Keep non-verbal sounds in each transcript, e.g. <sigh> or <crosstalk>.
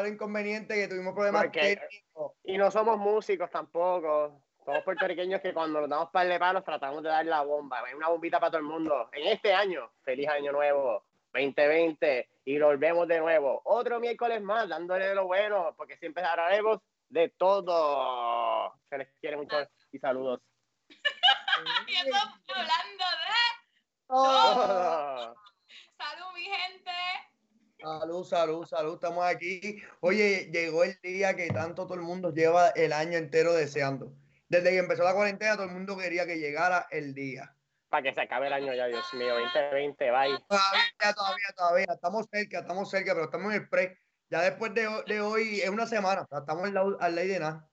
Los inconvenientes que tuvimos problemas Porque- técnicos. Y no somos músicos tampoco. Somos puertorriqueños que cuando nos damos par de palos tratamos de dar la bomba. Hay una bombita para todo el mundo. En este año, feliz año nuevo, 2020. Y volvemos de nuevo. Otro miércoles más, dándole de lo bueno, porque siempre hablaremos de todo. Se les quiere mucho y saludos. <laughs> Y estamos hablando de Oh. salud, mi gente. Salud, salud, salud, estamos aquí. Oye, llegó el día que tanto todo el mundo lleva el año entero deseando. Desde que empezó la cuarentena, todo el mundo quería que llegara el día. Para que se acabe el año ya, Dios mío. 2020, bye. Todavía, todavía, todavía. Estamos cerca, estamos cerca, pero estamos en el pre. Ya después de, de hoy es una semana. o sea, estamos en la, al ley de nada.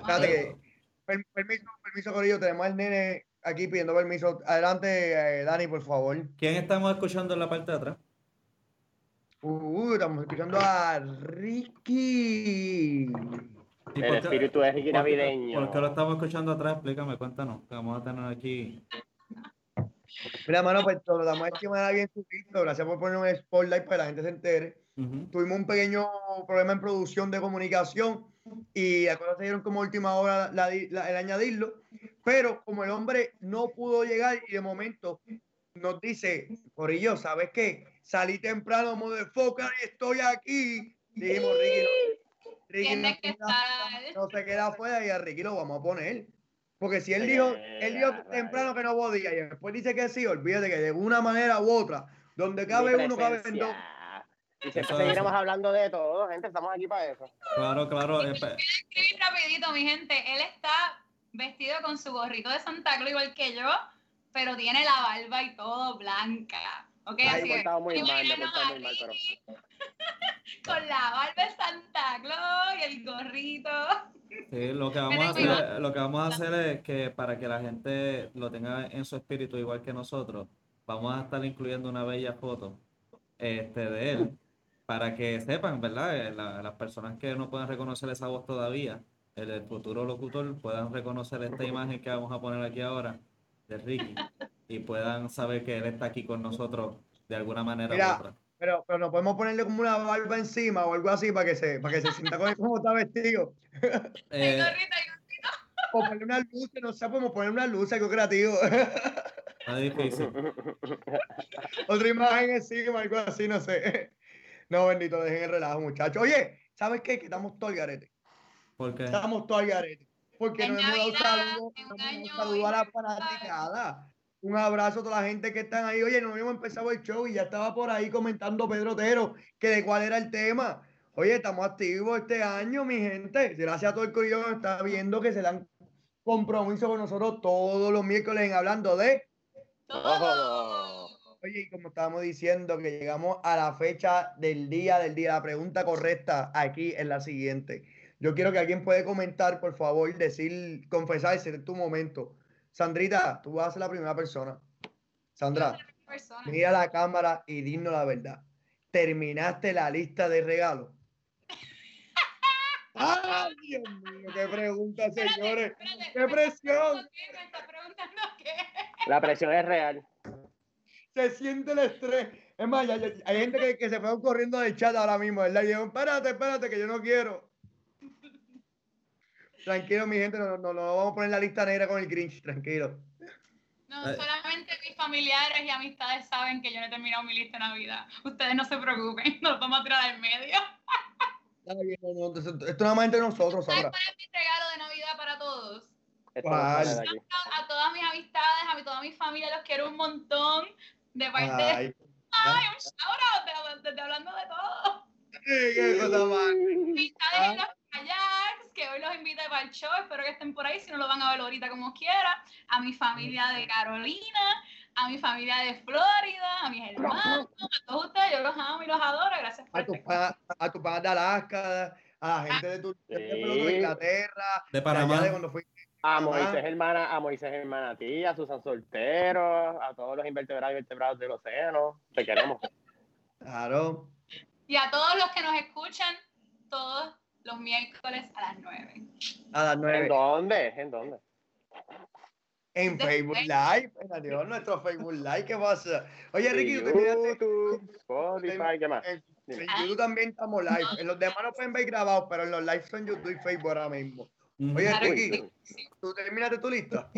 Espérate que- per- permiso, permiso, Corillo. Tenemos al nene aquí pidiendo permiso. Adelante, eh, Dani, por favor. ¿Quién estamos escuchando en la parte de atrás? Uh, estamos escuchando a Ricky. ¿Y El espíritu de Ricky navideño. ¿Por qué lo estamos escuchando atrás? Explícame, cuéntanos. que vamos a tener aquí. Mira, mano, pues lo damos de manera bien subido. Gracias por poner un spotlight para que la gente se entere. Tuvimos un pequeño problema en producción de comunicación y las cosas se dieron como a última hora la- la- el añadirlo. Pero como el hombre no pudo llegar y de momento nos dice, Corillo, ¿sabes qué? Salí temprano, motherfucker, y estoy aquí. Dijimos, Ricky, no, Ricky no, que se queda- estar. no se queda afuera y a Ricky lo vamos a poner. Porque si él dijo, él dijo temprano que no podía y después dice que sí, olvídate que de una manera u otra, donde cabe uno, caben dos. presencia. Y siempre Eso seguiremos hablando de todo, gente. Estamos aquí para eso. Claro, claro. eh, escribir rapidito, mi gente. Él está vestido con su gorrito de Santa Claus igual que yo, pero tiene la barba y todo blanca. ¿Ok? Ay, Así me he portado muy mal, me he portado muy mal, pero- <laughs> con la barba de Santa Claus y el gorrito. Sí, lo que vamos a hacer, lo que vamos a hacer es que para que la gente lo tenga en su espíritu igual que nosotros, vamos a estar incluyendo una bella foto este, de él para que sepan, ¿verdad? Eh, la- las personas que no puedan reconocer esa voz todavía, el, el futuro locutor, puedan reconocer esta imagen que vamos a poner aquí ahora de Ricky y puedan saber que él está aquí con nosotros de alguna manera Mira, u otra. Pero, pero no podemos ponerle como una barba encima o algo así para que se, para que se sienta con cómo está vestido. Eh, O ponerle una luz, no sé, podemos poner una luz, algo creativo. está difícil. Otra imagen encima, algo así, no sé. No, bendito, dejen el relajo, muchachos. Oye, ¿sabes qué? Que estamos todo al garete. Porque Estamos todo al garete. Porque En no hemos dado saludos, no hemos a la fanaticada. Un abrazo a toda la gente que están ahí. Oye, no habíamos empezado el show y ya estaba por ahí comentando Pedro Otero que de cuál era el tema. Oye, estamos activos este año, mi gente. Gracias a todo el corillo que nos está viendo que se dan compromiso con nosotros todos los miércoles en hablando de. todo. Oye, y como estábamos diciendo, que llegamos a la fecha del día del día, la pregunta correcta aquí es la siguiente. Yo quiero que alguien puede comentar, por favor, decir, confesarse en tu momento. Sandrita, tú vas a ser la primera persona. Sandra, Persona. mira la cámara y dinos la verdad. ¿Terminaste la lista de regalos? <laughs> ¡Ay, Dios mío! ¡Qué pregunta, Espérate, señores! espérate, ¡Qué presión! está preguntando qué, ¿Me está preguntando qué? La presión es real. se siente el estrés. Es más, hay gente que, que se fue corriendo del chat ahora mismo, ¿verdad? Y dijeron, espérate, espérate, que yo no quiero. Tranquilo, mi gente, no, no, no vamos a poner la lista negra con el Grinch, tranquilo. No, solamente mis familiares y amistades saben que yo no he terminado mi lista de Navidad. Ustedes no se preocupen, <laughs> nos vamos a tirar al medio. Está bien, no, no, esto es nada más entre nosotros, ¿Sabes Sandra. cuál es mi regalo de Navidad para todos? ¿Cuál? A, a todas mis amistades, a mi, toda mi familia, los quiero un montón. De parte de. Ay, ¡Ay, un shout out! De, de- de- hablando de todo. qué cosa más. Amistades en los kayaks, que hoy los invité para el show. Espero que estén por ahí, si no lo van a ver ahorita como quiera. A mi familia de Carolina, a mi familia de Florida, a mis hermanos, a todos ustedes. Yo los amo y los adoro. Gracias por A estar pa- a tu pana de Alaska, a la gente de, tu, de. Inglaterra, De Panamá. de cuando fui. A. Moisés hermana, a Moisés hermana tía, a Susan Soltero, a todos los invertebrados y vertebrados del océano. Te queremos. Claro. Y a todos los que nos escuchan todos los miércoles a las 9. A las ¿En nueve. dónde? ¿En dónde? En De- Facebook Live. Adiós, nuestro Facebook Live. ¿Qué pasa? Oye, Ricky, tú. YouTube, Spotify, ¿qué más? En, en YouTube también estamos live. En los demás no pueden ver grabados, pero en los live son YouTube y Facebook ahora mismo. Oye, Ricky. ¿tú terminaste tu lista?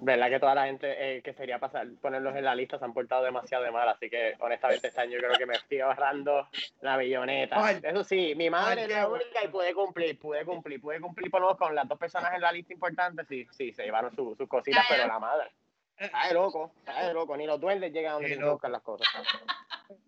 ¿Verdad que toda la gente eh, que sería pasar, ponerlos en la lista se han portado demasiado de mal? Así que, honestamente, este año creo que me estoy ahorrando la billoneta. Ay. Eso sí, mi madre Ay, es la única y pude cumplir, pude cumplir, pude cumplir por lo menos con las dos personas en la lista importante. Sí, sí, se llevaron su- sus cositas, pero la madre. Está de loco, está de loco. Ni los duendes llegan donde que buscar las cosas.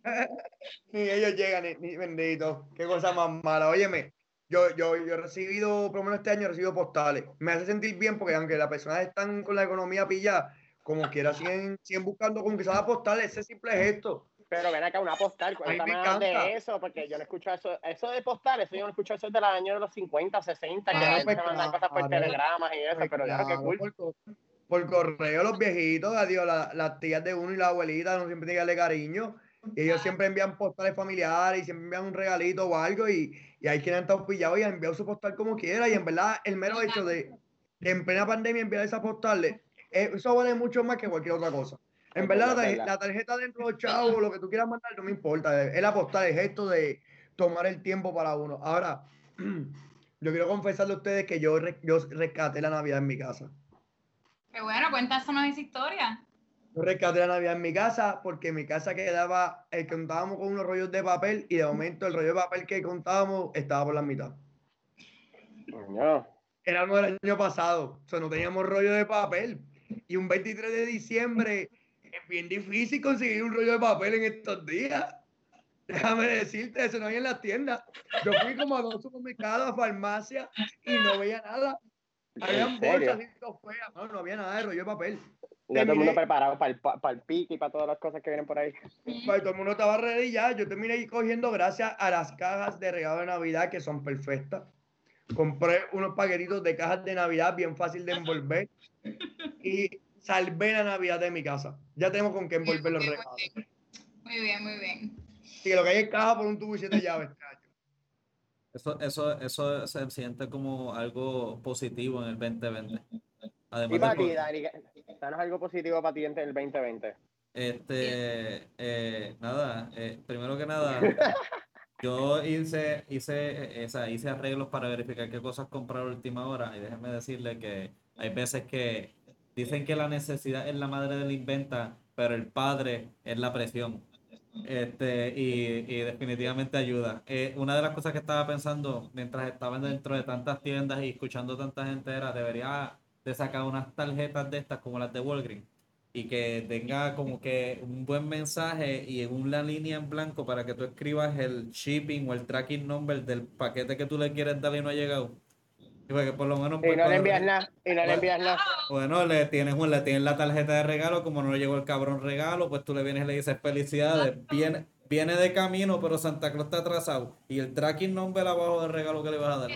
<laughs> Ni ellos llegan, ni, ni bendito. Qué cosa más mala. Óyeme, yo, yo, yo he recibido, por lo menos este año he recibido postales. Me hace sentir bien porque aunque las personas están con la economía pillada, como quiera siguen, siguen buscando se haga postales, ese simple gesto. Pero ven acá, una postal, cuéntame me más de eso, porque yo no escucho eso. Eso de postal, eso yo no escucho eso desde los años de los 50, 60, que Ah, gente pues se mandan cosas por telegramas y eso, Pues pero ya no, qué cool. por, co- por correo, los viejitos, adiós, la- las tías de uno y la abuelita, no siempre tienen que darle cariño. Y ellos siempre envían postales familiares y siempre envían un regalito o algo. Y, y hay quienes han estado pillados y han enviado su postal como quiera. Y en verdad, el mero hecho de, de en plena pandemia enviar esas postales, eh, eso vale mucho más que cualquier otra cosa. En verdad, la, la tarjeta dentro de los chavos, lo que tú quieras mandar, no me importa. Es la postal, es esto de tomar el tiempo para uno. Ahora, <clears throat> yo quiero confesarle a ustedes que yo, yo rescaté la Navidad en mi casa. Qué bueno, cuéntanos esa historia. Yo rescaté la Navidad en mi casa porque en mi casa quedaba, eh, contábamos con unos rollos de papel y de momento el rollo de papel que contábamos estaba por la mitad. Coño. Era uno del año pasado, o sea, no teníamos rollo de papel. Y un 23 de diciembre es bien difícil conseguir un rollo de papel en estos días. Déjame decirte, eso no hay en las tiendas. Yo fui como a dos supermercados, a farmacias y no veía nada. Habían bolsas y todo feas, no, no había nada de rollo de papel. Ya todo el mundo preparado para el, para el pique y para todas las cosas que vienen por ahí. Pues, todo el mundo estaba ready ya. Yo terminé ahí cogiendo gracias a las cajas de regalo de Navidad que son perfectas. Compré unos paquetitos de cajas de Navidad bien fácil de envolver y salvé la Navidad de mi casa. Ya tenemos con qué envolver los Muy regalos. bien, Muy bien, muy bien. Sí, lo que hay es caja por un tubo y siete llaves. Eso, eso, eso se siente como algo positivo en el 2020. Y Además para de, ti, Dani, danos algo positivo para ti en el 2020. este, eh, nada, eh, primero que nada, <laughs> yo hice, hice, eh, o sea, hice arreglos para verificar qué cosas comprar a última hora y déjenme decirle que hay veces que dicen que la necesidad es la madre del inventa, pero el padre es la presión. Este, y, y definitivamente ayuda. Eh, una de las cosas que estaba pensando mientras estaba dentro de tantas tiendas y escuchando tanta gente era, debería de sacar unas tarjetas de estas como las de Walgreens y que tenga como que un buen mensaje y en una línea en blanco para que tú escribas el shipping o el tracking number del paquete que tú le quieres dar y no ha llegado. Y porque por lo menos Y pues, no le envías nada, y no le Bueno. envías nada. bueno, le tienes, un- le tienes la tarjeta de regalo, como no le llegó el cabrón regalo, pues tú le vienes y le dices felicidades, viene, viene de camino, pero Santa Claus está atrasado. Y el tracking number abajo del regalo que le vas a dar.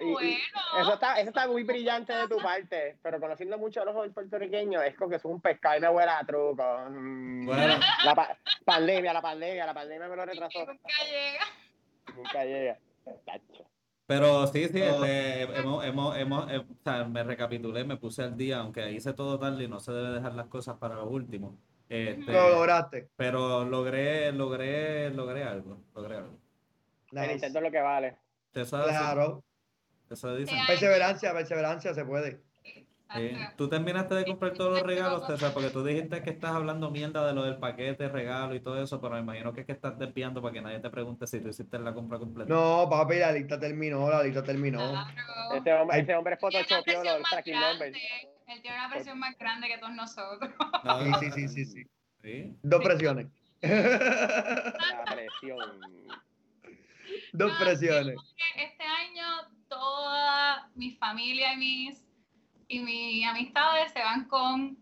Y-. Eso está, eso está muy brillante de tu parte, pero conociendo mucho a los puertorriqueños, es como que es un pescado y me huele a truco. Mm, Bueno. La pa- pandemia, la pandemia, la pandemia me lo retrasó. Nunca llega. Nunca llega. Tacho. Pero sí, sí, este, hemos, hemos, hemos, eh, o sea, me recapitulé, me puse al día, aunque hice todo tarde y no se debe dejar las cosas para lo último. Este, Lo lograste. pero logré, logré, logré algo, logré algo. El intento es lo que vale. Claro. Eso dicen. Perseverancia, perseverancia se puede. Exacto. Tú terminaste de comprar todos los regalos, César, porque tú dijiste que estás hablando mierda de lo del paquete, regalo y todo eso, pero me imagino que es que estás desviando para que nadie te pregunte si tú hiciste la compra completa. No, papi, la lista terminó, la lista terminó. Claro. Ese hombre, Ay. ese hombre es presión los tracking numbers. Él tiene una presión más grande que todos nosotros. No, Sí, sí, sí, sí, sí. sí. Dos presiones. La presión. Dos presiones. Este año toda mi familia y mis y mis amistades se van con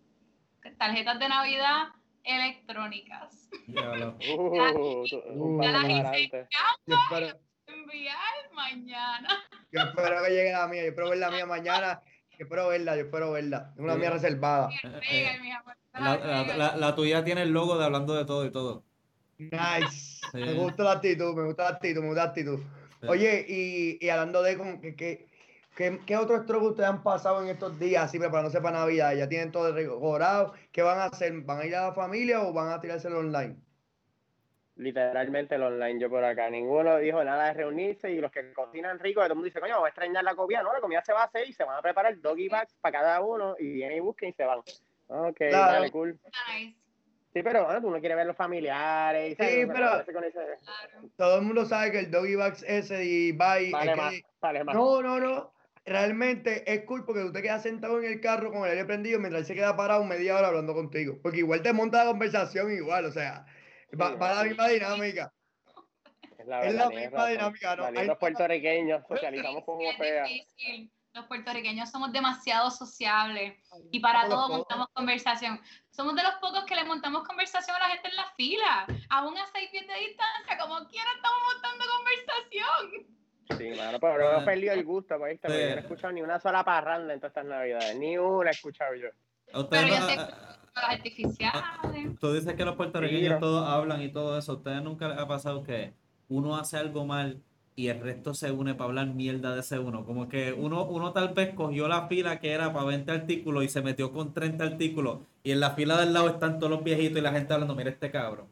tarjetas de Navidad electrónicas. <laughs> Ya lo- Uh, un Ya paso la más hice. adelante. Yo espero, enviar mañana. <laughs> Yo espero que llegue la mía, yo espero ver la mía mañana. Yo espero verla, yo espero verla. Tengo una mía reservada. La, la- la- la tuya tiene el logo de hablando de todo y todo. Nice. Sí. Me gusta la actitud, me gusta la actitud, me gusta la actitud. Oye, y, y hablando de como que, que, que- ¿qué otros strokes ustedes han pasado en estos días así preparándose para Navidad? ¿Ya tienen todo rigorado? ¿Qué van a hacer? ¿Van a ir a la familia o van a tirárselo online? Literalmente el online yo por acá. Ninguno dijo nada de reunirse y los que cocinan rico, todo el mundo dice, coño, vamos a extrañar la comida. No, la comida se va a hacer y se van a preparar doggy bags para cada uno y vienen y busquen y se van. Ok, Claro. dale, cool. Nice, Sí, pero bueno, tú no quieres ver los familiares. y Sí, ¿sabes? pero- ese-. Todo el mundo sabe que el doggy bags ese y bye. Vale es más, que- vale más. no, no, no. Realmente es cool porque usted queda sentado en el carro con el aire prendido mientras él se queda parado media hora hablando contigo. Porque igual te monta la conversación igual, o sea, va, Sí, va la misma dinámica. Es la, es misma razón. dinámica, ¿no? Hay- <laughs> puertorriqueños, socializamos como fea. difícil. Los puertorriqueños somos demasiado sociables y para todo montamos conversación. Somos de los pocos que le montamos conversación a la gente en la fila. Aún a seis pies de distancia, como quiera estamos montando conversación. Sí, mano, pero no he perdido el gusto, ¿viste? Porque Sí. yo no he escuchado ni una sola parranda en todas estas navidades. Ni una he escuchado yo. Pero yo sé- artificiales. Tú dices que los puertorriqueños Mira. todos hablan y todo eso. ¿A ustedes nunca les ha pasado que uno hace algo mal y el resto se une para hablar mierda de ese uno? Como que uno, uno tal vez cogió la fila que era para 20 artículos y se metió con 30 artículos y en la fila del lado están todos los viejitos y la gente hablando, mira este cabrón.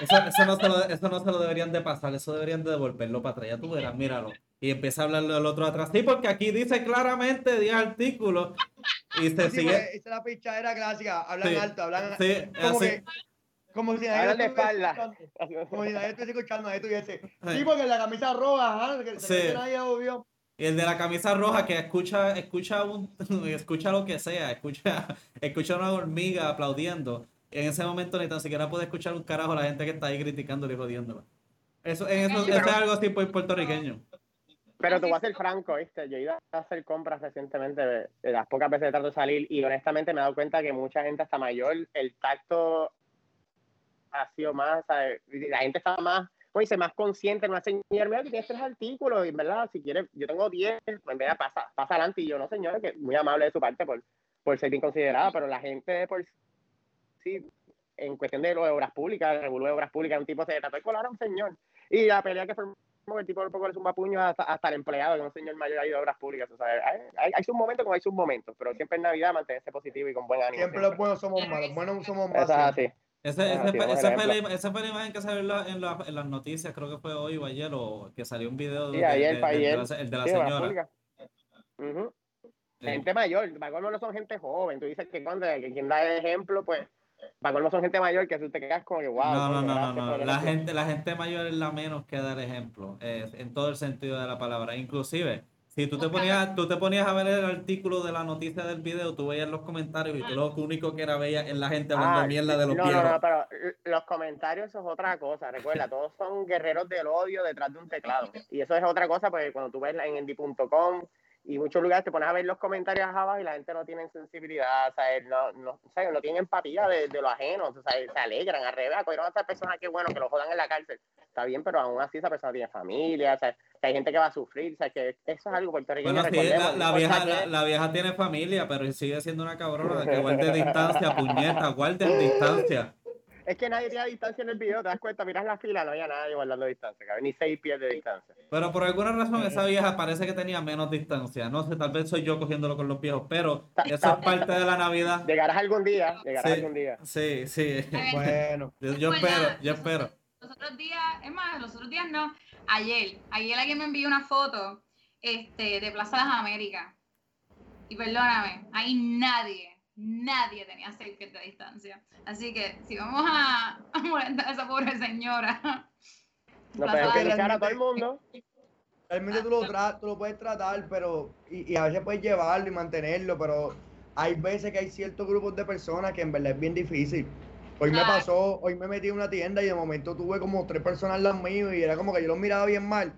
Eso, eso no se lo, eso no se lo deberían de pasar, eso deberían de devolverlo para atrás. Ya tú verás, míralo. Y empieza a hablarle al otro atrás. Sí, porque aquí dice claramente 10 artículos y se Sí, sigue. esa es la pichadera clásica. Hablan Sí, alto, hablan Sí, como así. que como si nadie estuviese espalda. escuchando. Como si nadie estuviese escuchando, nadie estuviese. Sí. Sí, porque la camisa roja, ajá, que, Sí. nadie lo vio. Y el de la camisa roja que escucha, escucha un, <laughs> escucha lo que sea, escucha, <laughs> escucha una hormiga aplaudiendo. En ese momento ni tan siquiera puede escuchar un carajo a la gente que está ahí criticándole y jodiéndola. Eso, en eso, Sí, eso pero- es algo así pues, puertorriqueño. Pero te voy a ser franco, ¿viste? Yo he ido a hacer compras recientemente, las pocas veces que trato de salir, y honestamente me he dado cuenta que mucha gente hasta mayor, el tacto ha sido más, ¿sabes? la gente está más, como dice, más consciente, no señor, mira que tienes tres artículos, y en verdad, si quieres, yo tengo diez, pues en vez pasa, pasa adelante, y yo no, señor, que muy amable de su parte por, por ser bien considerada, pero la gente por sí, en cuestión de lo de obras públicas, el revuelo de obras públicas, un tipo se trató de colar a un señor, y la pelea que que el tipo un poco le zumba puño hasta, hasta el empleado, que es un señor mayor ahí de obras públicas. O sea, hay, hay, hay sus momentos como hay sus momentos, pero siempre en Navidad mantenerse positivo y con buen ánimo. Siempre los buenos somos más, los buenos somos. Eso es así. Ese, esa, fue ejemplo. la, esa fue la imagen que salió en, la- en, la- en las noticias, creo que fue hoy o ayer, o que salió un video Sí, de, ayer, de- ayer. la, el de la Sí, señora. públicas. Ujú. Sí. Gente mayor, colmo no son gente joven. Tú dices que cuando que quien da el ejemplo, pues, colmo son gente mayor que tú te quedas como que, wow. No, no, no, no, gracias no. el La ejemplo". gente, la gente mayor es la menos que dar ejemplo, eh, en todo el sentido de la palabra. Inclusive, si tú te ponías, tú te ponías a ver el artículo de la noticia del video, tú veías los comentarios y tú lo único que era veía es la gente hablando Ah, mierda de los no, viejos. no, no, pero los comentarios eso es otra cosa. Recuerda, todos son guerreros del odio detrás de un teclado. Y eso es otra cosa, porque cuando tú ves en endy.com y muchos lugares te pones a ver los comentarios abajo y la gente no tiene sensibilidad, o sea, no, no, o sea, no tiene empatía de, de lo ajeno, o sea, se alegran, al revés, acogieron a esa persona que bueno, que lo jodan en la cárcel. Está bien, pero aún así esa persona tiene familia, o sea, que hay gente que va a sufrir, o sea, que eso es algo puertorriqueño. Bueno, sí, la, la vieja, la, vieja tiene familia, pero sigue siendo una cabrona. Que <laughs> guarde distancia, puñeta, guarde distancia. Es que nadie tiene distancia en el video, te das cuenta, miras la fila, no había nadie guardando distancia, cabrón, ni seis pies de distancia. Pero por alguna razón esa vieja parece que tenía menos distancia. No sé, tal vez soy yo cogiéndolo con los viejos, pero eso es parte de la Navidad. Llegarás algún día, llegarás Sí. algún día. Sí, sí. Bueno, Yo, yo espero, yo espero. Otros días, es más, los otros días no, ayer, ayer alguien me envió una foto este, de Plaza Las Américas. Y perdóname, ahí nadie, nadie tenía seis pies de distancia. Así que si vamos a, a molestar a esa pobre señora. No Las- criticar a todo el mundo. realmente tú lo, tra- tú lo puedes tratar, pero. Y, y a veces puedes llevarlo y mantenerlo, pero hay veces que hay ciertos grupos de personas que en verdad es bien difícil. Hoy me pasó, hoy me metí en una tienda y de momento tuve como tres personas lado mío y era como que yo los miraba bien mal.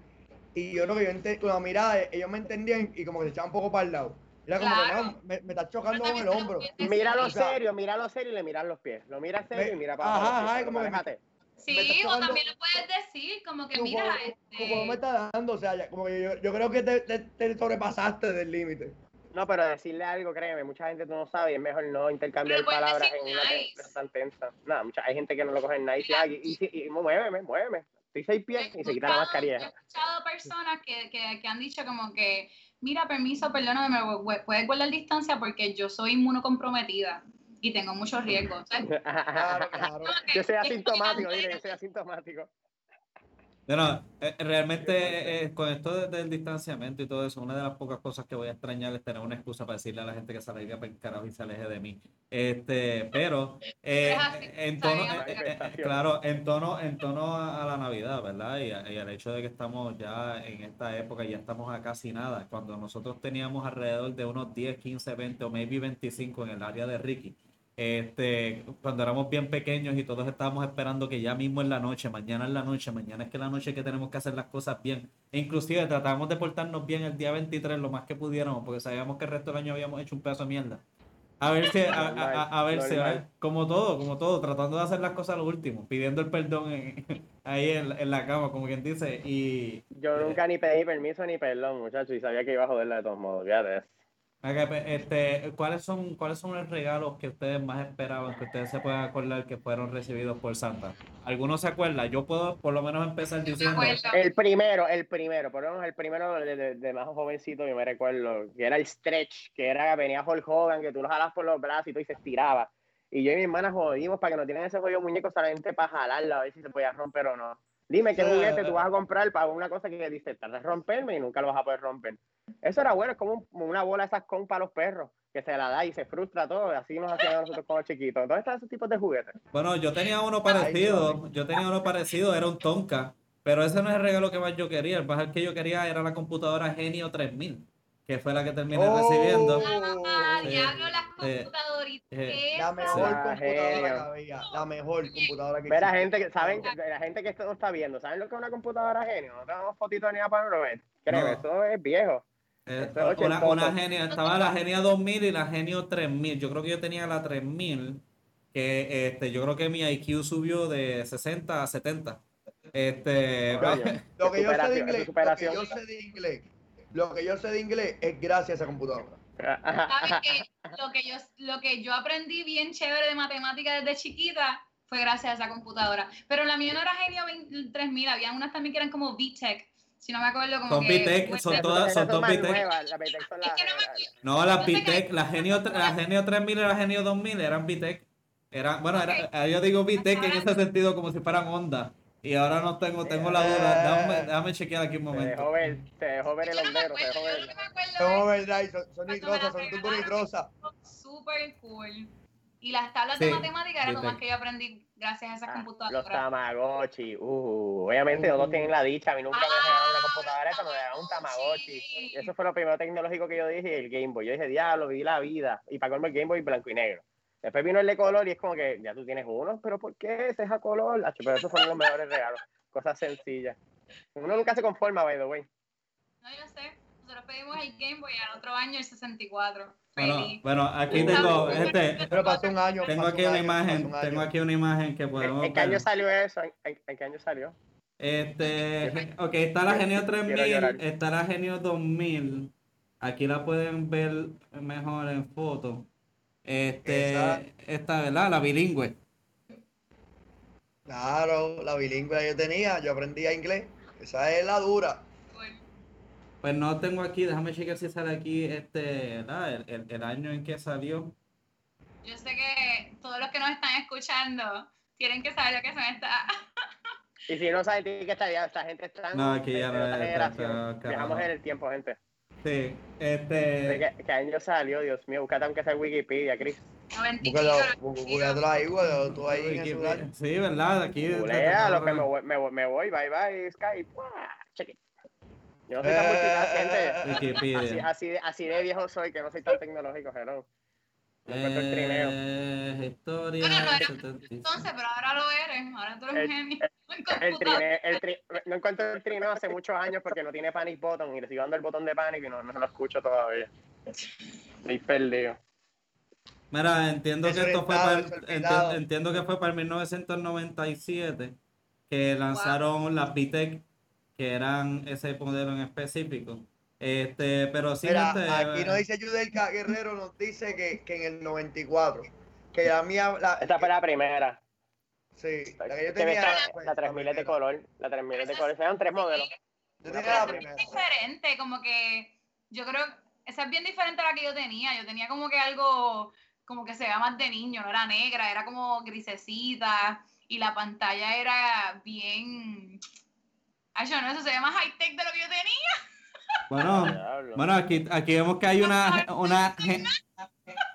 Y yo creo que yo ente- con la mirada ellos me entendían y como que se echaban un poco para el lado. Era como que Claro. no, me, me está chocando con el hombro. lo Míralo O sea, serio, míralo serio y le miras los pies. Lo miras serio y mira para Ajá, abajo. ajá, pero como que- déjate. Sí, o también lo puedes decir, como que mira, juego- tu juego me este, está dando, o sea, ya- como que yo, yo creo que te, te- te sobrepasaste del límite. No, pero decirle algo, créeme, mucha gente no sabe y es mejor no intercambiar palabras en una nice. tensa tan tensa. No, mucha, hay gente que no lo coge en nice. Mira, y, y, y, y muéveme, muéveme. Estoy seis he pies y se quita la escuchado- He mascarilla. escuchado personas que, que, que han dicho como que, mira, permiso, perdóname, me puedes guardar distancia porque yo soy inmunocomprometida y tengo muchos riesgos. ¿sabes? <laughs> Claro, claro. yo soy asintomático, dile, yo soy asintomático. Bueno, eh, realmente eh, eh, con esto de- del distanciamiento y todo eso, una de las pocas cosas que voy a extrañar es tener una excusa para decirle a la gente que se aleje para el carajo y se aleje de mí. Este, pero eh, en tono, eh, claro, en tono, en tono a, la Navidad, ¿verdad? Y, y al hecho de que estamos ya en esta época, ya estamos a casi nada. Cuando nosotros teníamos alrededor de unos 10, 15, 20 o maybe 25 en el área de Ricky. Este, cuando éramos bien pequeños y todos estábamos esperando que ya mismo en la noche, mañana en la noche, mañana es que la noche que tenemos que hacer las cosas bien. E inclusive tratábamos de portarnos bien el día 23 lo más que pudiéramos, porque sabíamos que el resto del año habíamos hecho un pedazo de mierda. A ver si, a, a- a- a ver si, como todo, como todo, tratando de hacer las cosas a lo último, pidiendo el perdón en- <laughs> ahí en, en la cama, como quien dice, y Yo nunca ni pedí permiso ni perdón, muchachos, y sabía que iba a joderla de todos modos, fíjate. Pues, este, ¿cuáles son, cuáles son los regalos que ustedes más esperaban que ustedes se puedan acordar que fueron recibidos por Santa? ¿Alguno se acuerda? Yo puedo por lo menos empezar diciendo. El primero, el primero, por lo menos el primero de, de- de más jovencito, yo me recuerdo, que era el stretch, que era, venía Hulk Hogan, que tú lo jalas por los brazos y todo y se estiraba. Y yo y mi hermana jodimos para que no tienen ese jodido muñeco solamente para jalarla, a ver si se podía romper o no. Dime qué <laughs> juguete tú vas a comprar para una cosa que dice, tardas de romperme y nunca lo vas a poder romper. Eso era bueno, es como un- una bola de esas con para los perros, que se la da y se frustra todo, y así nos hacían nosotros como chiquitos. ¿Dónde están esos tipos de juguetes? Bueno, yo tenía uno parecido, yo tenía uno parecido, era un Tonka, pero ese no es el regalo que más yo quería, el más que yo quería era la computadora Genio 3000, que fue la que terminé Oh. recibiendo. Ah, Sí, diablo, las sí. computadoritas. Eh, La mejor Ah, computadora que había. La mejor computadora que Ver a existe. gente que, ¿saben? La gente que esto no está viendo, ¿saben lo que es una computadora genio? No tenemos fotitos ni nada para no ver. Créeme, No. eso es viejo. Eh, es una, Genio, estaba la Genio 2000 y la Genio 3000. Yo creo que yo tenía la 3000, que este, yo creo que mi IQ subió de 60 a 70. Este. <laughs> Lo que yo sé de Superación, inglés, lo que yo sé de inglés, lo que yo sé de inglés es gracias a esa computadora. ¿Sabes qué? <laughs> Lo que, yo, lo que yo aprendí bien chévere de matemática desde chiquita fue gracias a esa computadora. Pero la mía no era Genio 20 3000, había unas también que eran como VTech. Si no me acuerdo como Son que... VTech, son todas- son dos las las- que no me no, la Genio, la Genio 3000 y la Genio 2000 eran Bitec. Era, bueno, era, yo digo Bitec en ese sentido como si fueran Honda. Y ahora no tengo, tengo la duda. Déjame, déjame chequear aquí un Te momento. ver, te dejó ver el hondero, te acuerdo, dejó yo ver. lo que me acuerdo Son son, nitrosas, son turbo nitrosas. súper cool. Y las tablas Sí, de matemática era lo más que yo aprendí gracias a esas Ah, los computadoras. Tamagotchi, uh, obviamente todos tienen la dicha, a mí nunca me Ah, regalaron una computadora, esa me los regalaron un Tamagotchi. Y eso fue lo primero tecnológico que yo dije, y el Game Boy. Yo dije, diablo, viví la vida. Y para colmo el Game Boy blanco y negro. Después vino el de color y es como que, ya tú tienes uno, pero ¿por qué ese es a color? Pero esos fueron los mejores regalos. Cosas sencillas. Uno nunca se conforma, by the way. No, yo sé. Nosotros pedimos el Game Boy al otro año el 64. Bueno, Feliz. bueno, aquí tengo, gente, Pero pasó un año. tengo pasó aquí un una año, imagen, un tengo aquí una imagen que ¿En, podemos en qué año salió eso? ¿En, en- en qué año salió? Este, ok, está la Genio Quiero 3000, llorar. está la Genio 2000. Aquí la pueden ver mejor en foto. Este, esta, ¿verdad? La bilingüe. Claro, la bilingüe yo tenía, yo aprendía inglés. Esa es la dura. Pues no tengo aquí, déjame chequear si sale aquí este, ¿verdad? El, el- el año en que salió. Yo sé que todos los que nos están escuchando tienen que saber lo que son estas. Y si no saben tienen que estar ya, esta gente está No, aquí ya no Viajamos en el tiempo, gente. Sí, ¿De este, qué, qué año salió? Dios mío, búscate aunque sea Wikipedia, Chris. 90 y Búscalo, pico, bú- búscatelo ahí, güey, tú ahí en el sí, ¿verdad? Aquí. Googlea, lo que me voy, me voy, me voy, bye bye, Skype. It. Yo no soy tan multitask, gente. Así, Wikipedia. así, de, así de viejo soy, que no soy tan tecnológico, hello. No encuentro el trineo. Eh, historia. Bueno, no era 75. Entonces, pero ahora lo eres. Ahora tú eres El- un genio. en El trineo, el tri- no encuentro el trineo hace muchos años porque no tiene panic button y le sigo dando el botón de panic y no, no lo escucho todavía. Estoy perdido. Mira, entiendo que esto fue para, el- desolentado. enti- entiendo que fue para el 1997. que lanzaron las VTEC, que eran ese modelo en específico. Este, pero sí, Mira, aquí eh, nos dice Yudelka Guerrero, nos dice que, que en el 94, que la mía, la, Esta fue la primera. sí, la que yo Que tenía, esta- pues, la 3000 es de color. La 3000 es de color. Eran tres modelos. Yo tenía la es primera. bien diferente, como que yo creo, esa es bien diferente a la que yo tenía. Yo tenía como que algo, como que se vea más de niño, no era negra, era como grisecita y la pantalla era bien... Ay, yo no, eso se ve más high tech de lo que yo tenía. Bueno, <laughs> bueno, aquí, aquí vemos que hay una, una Gen-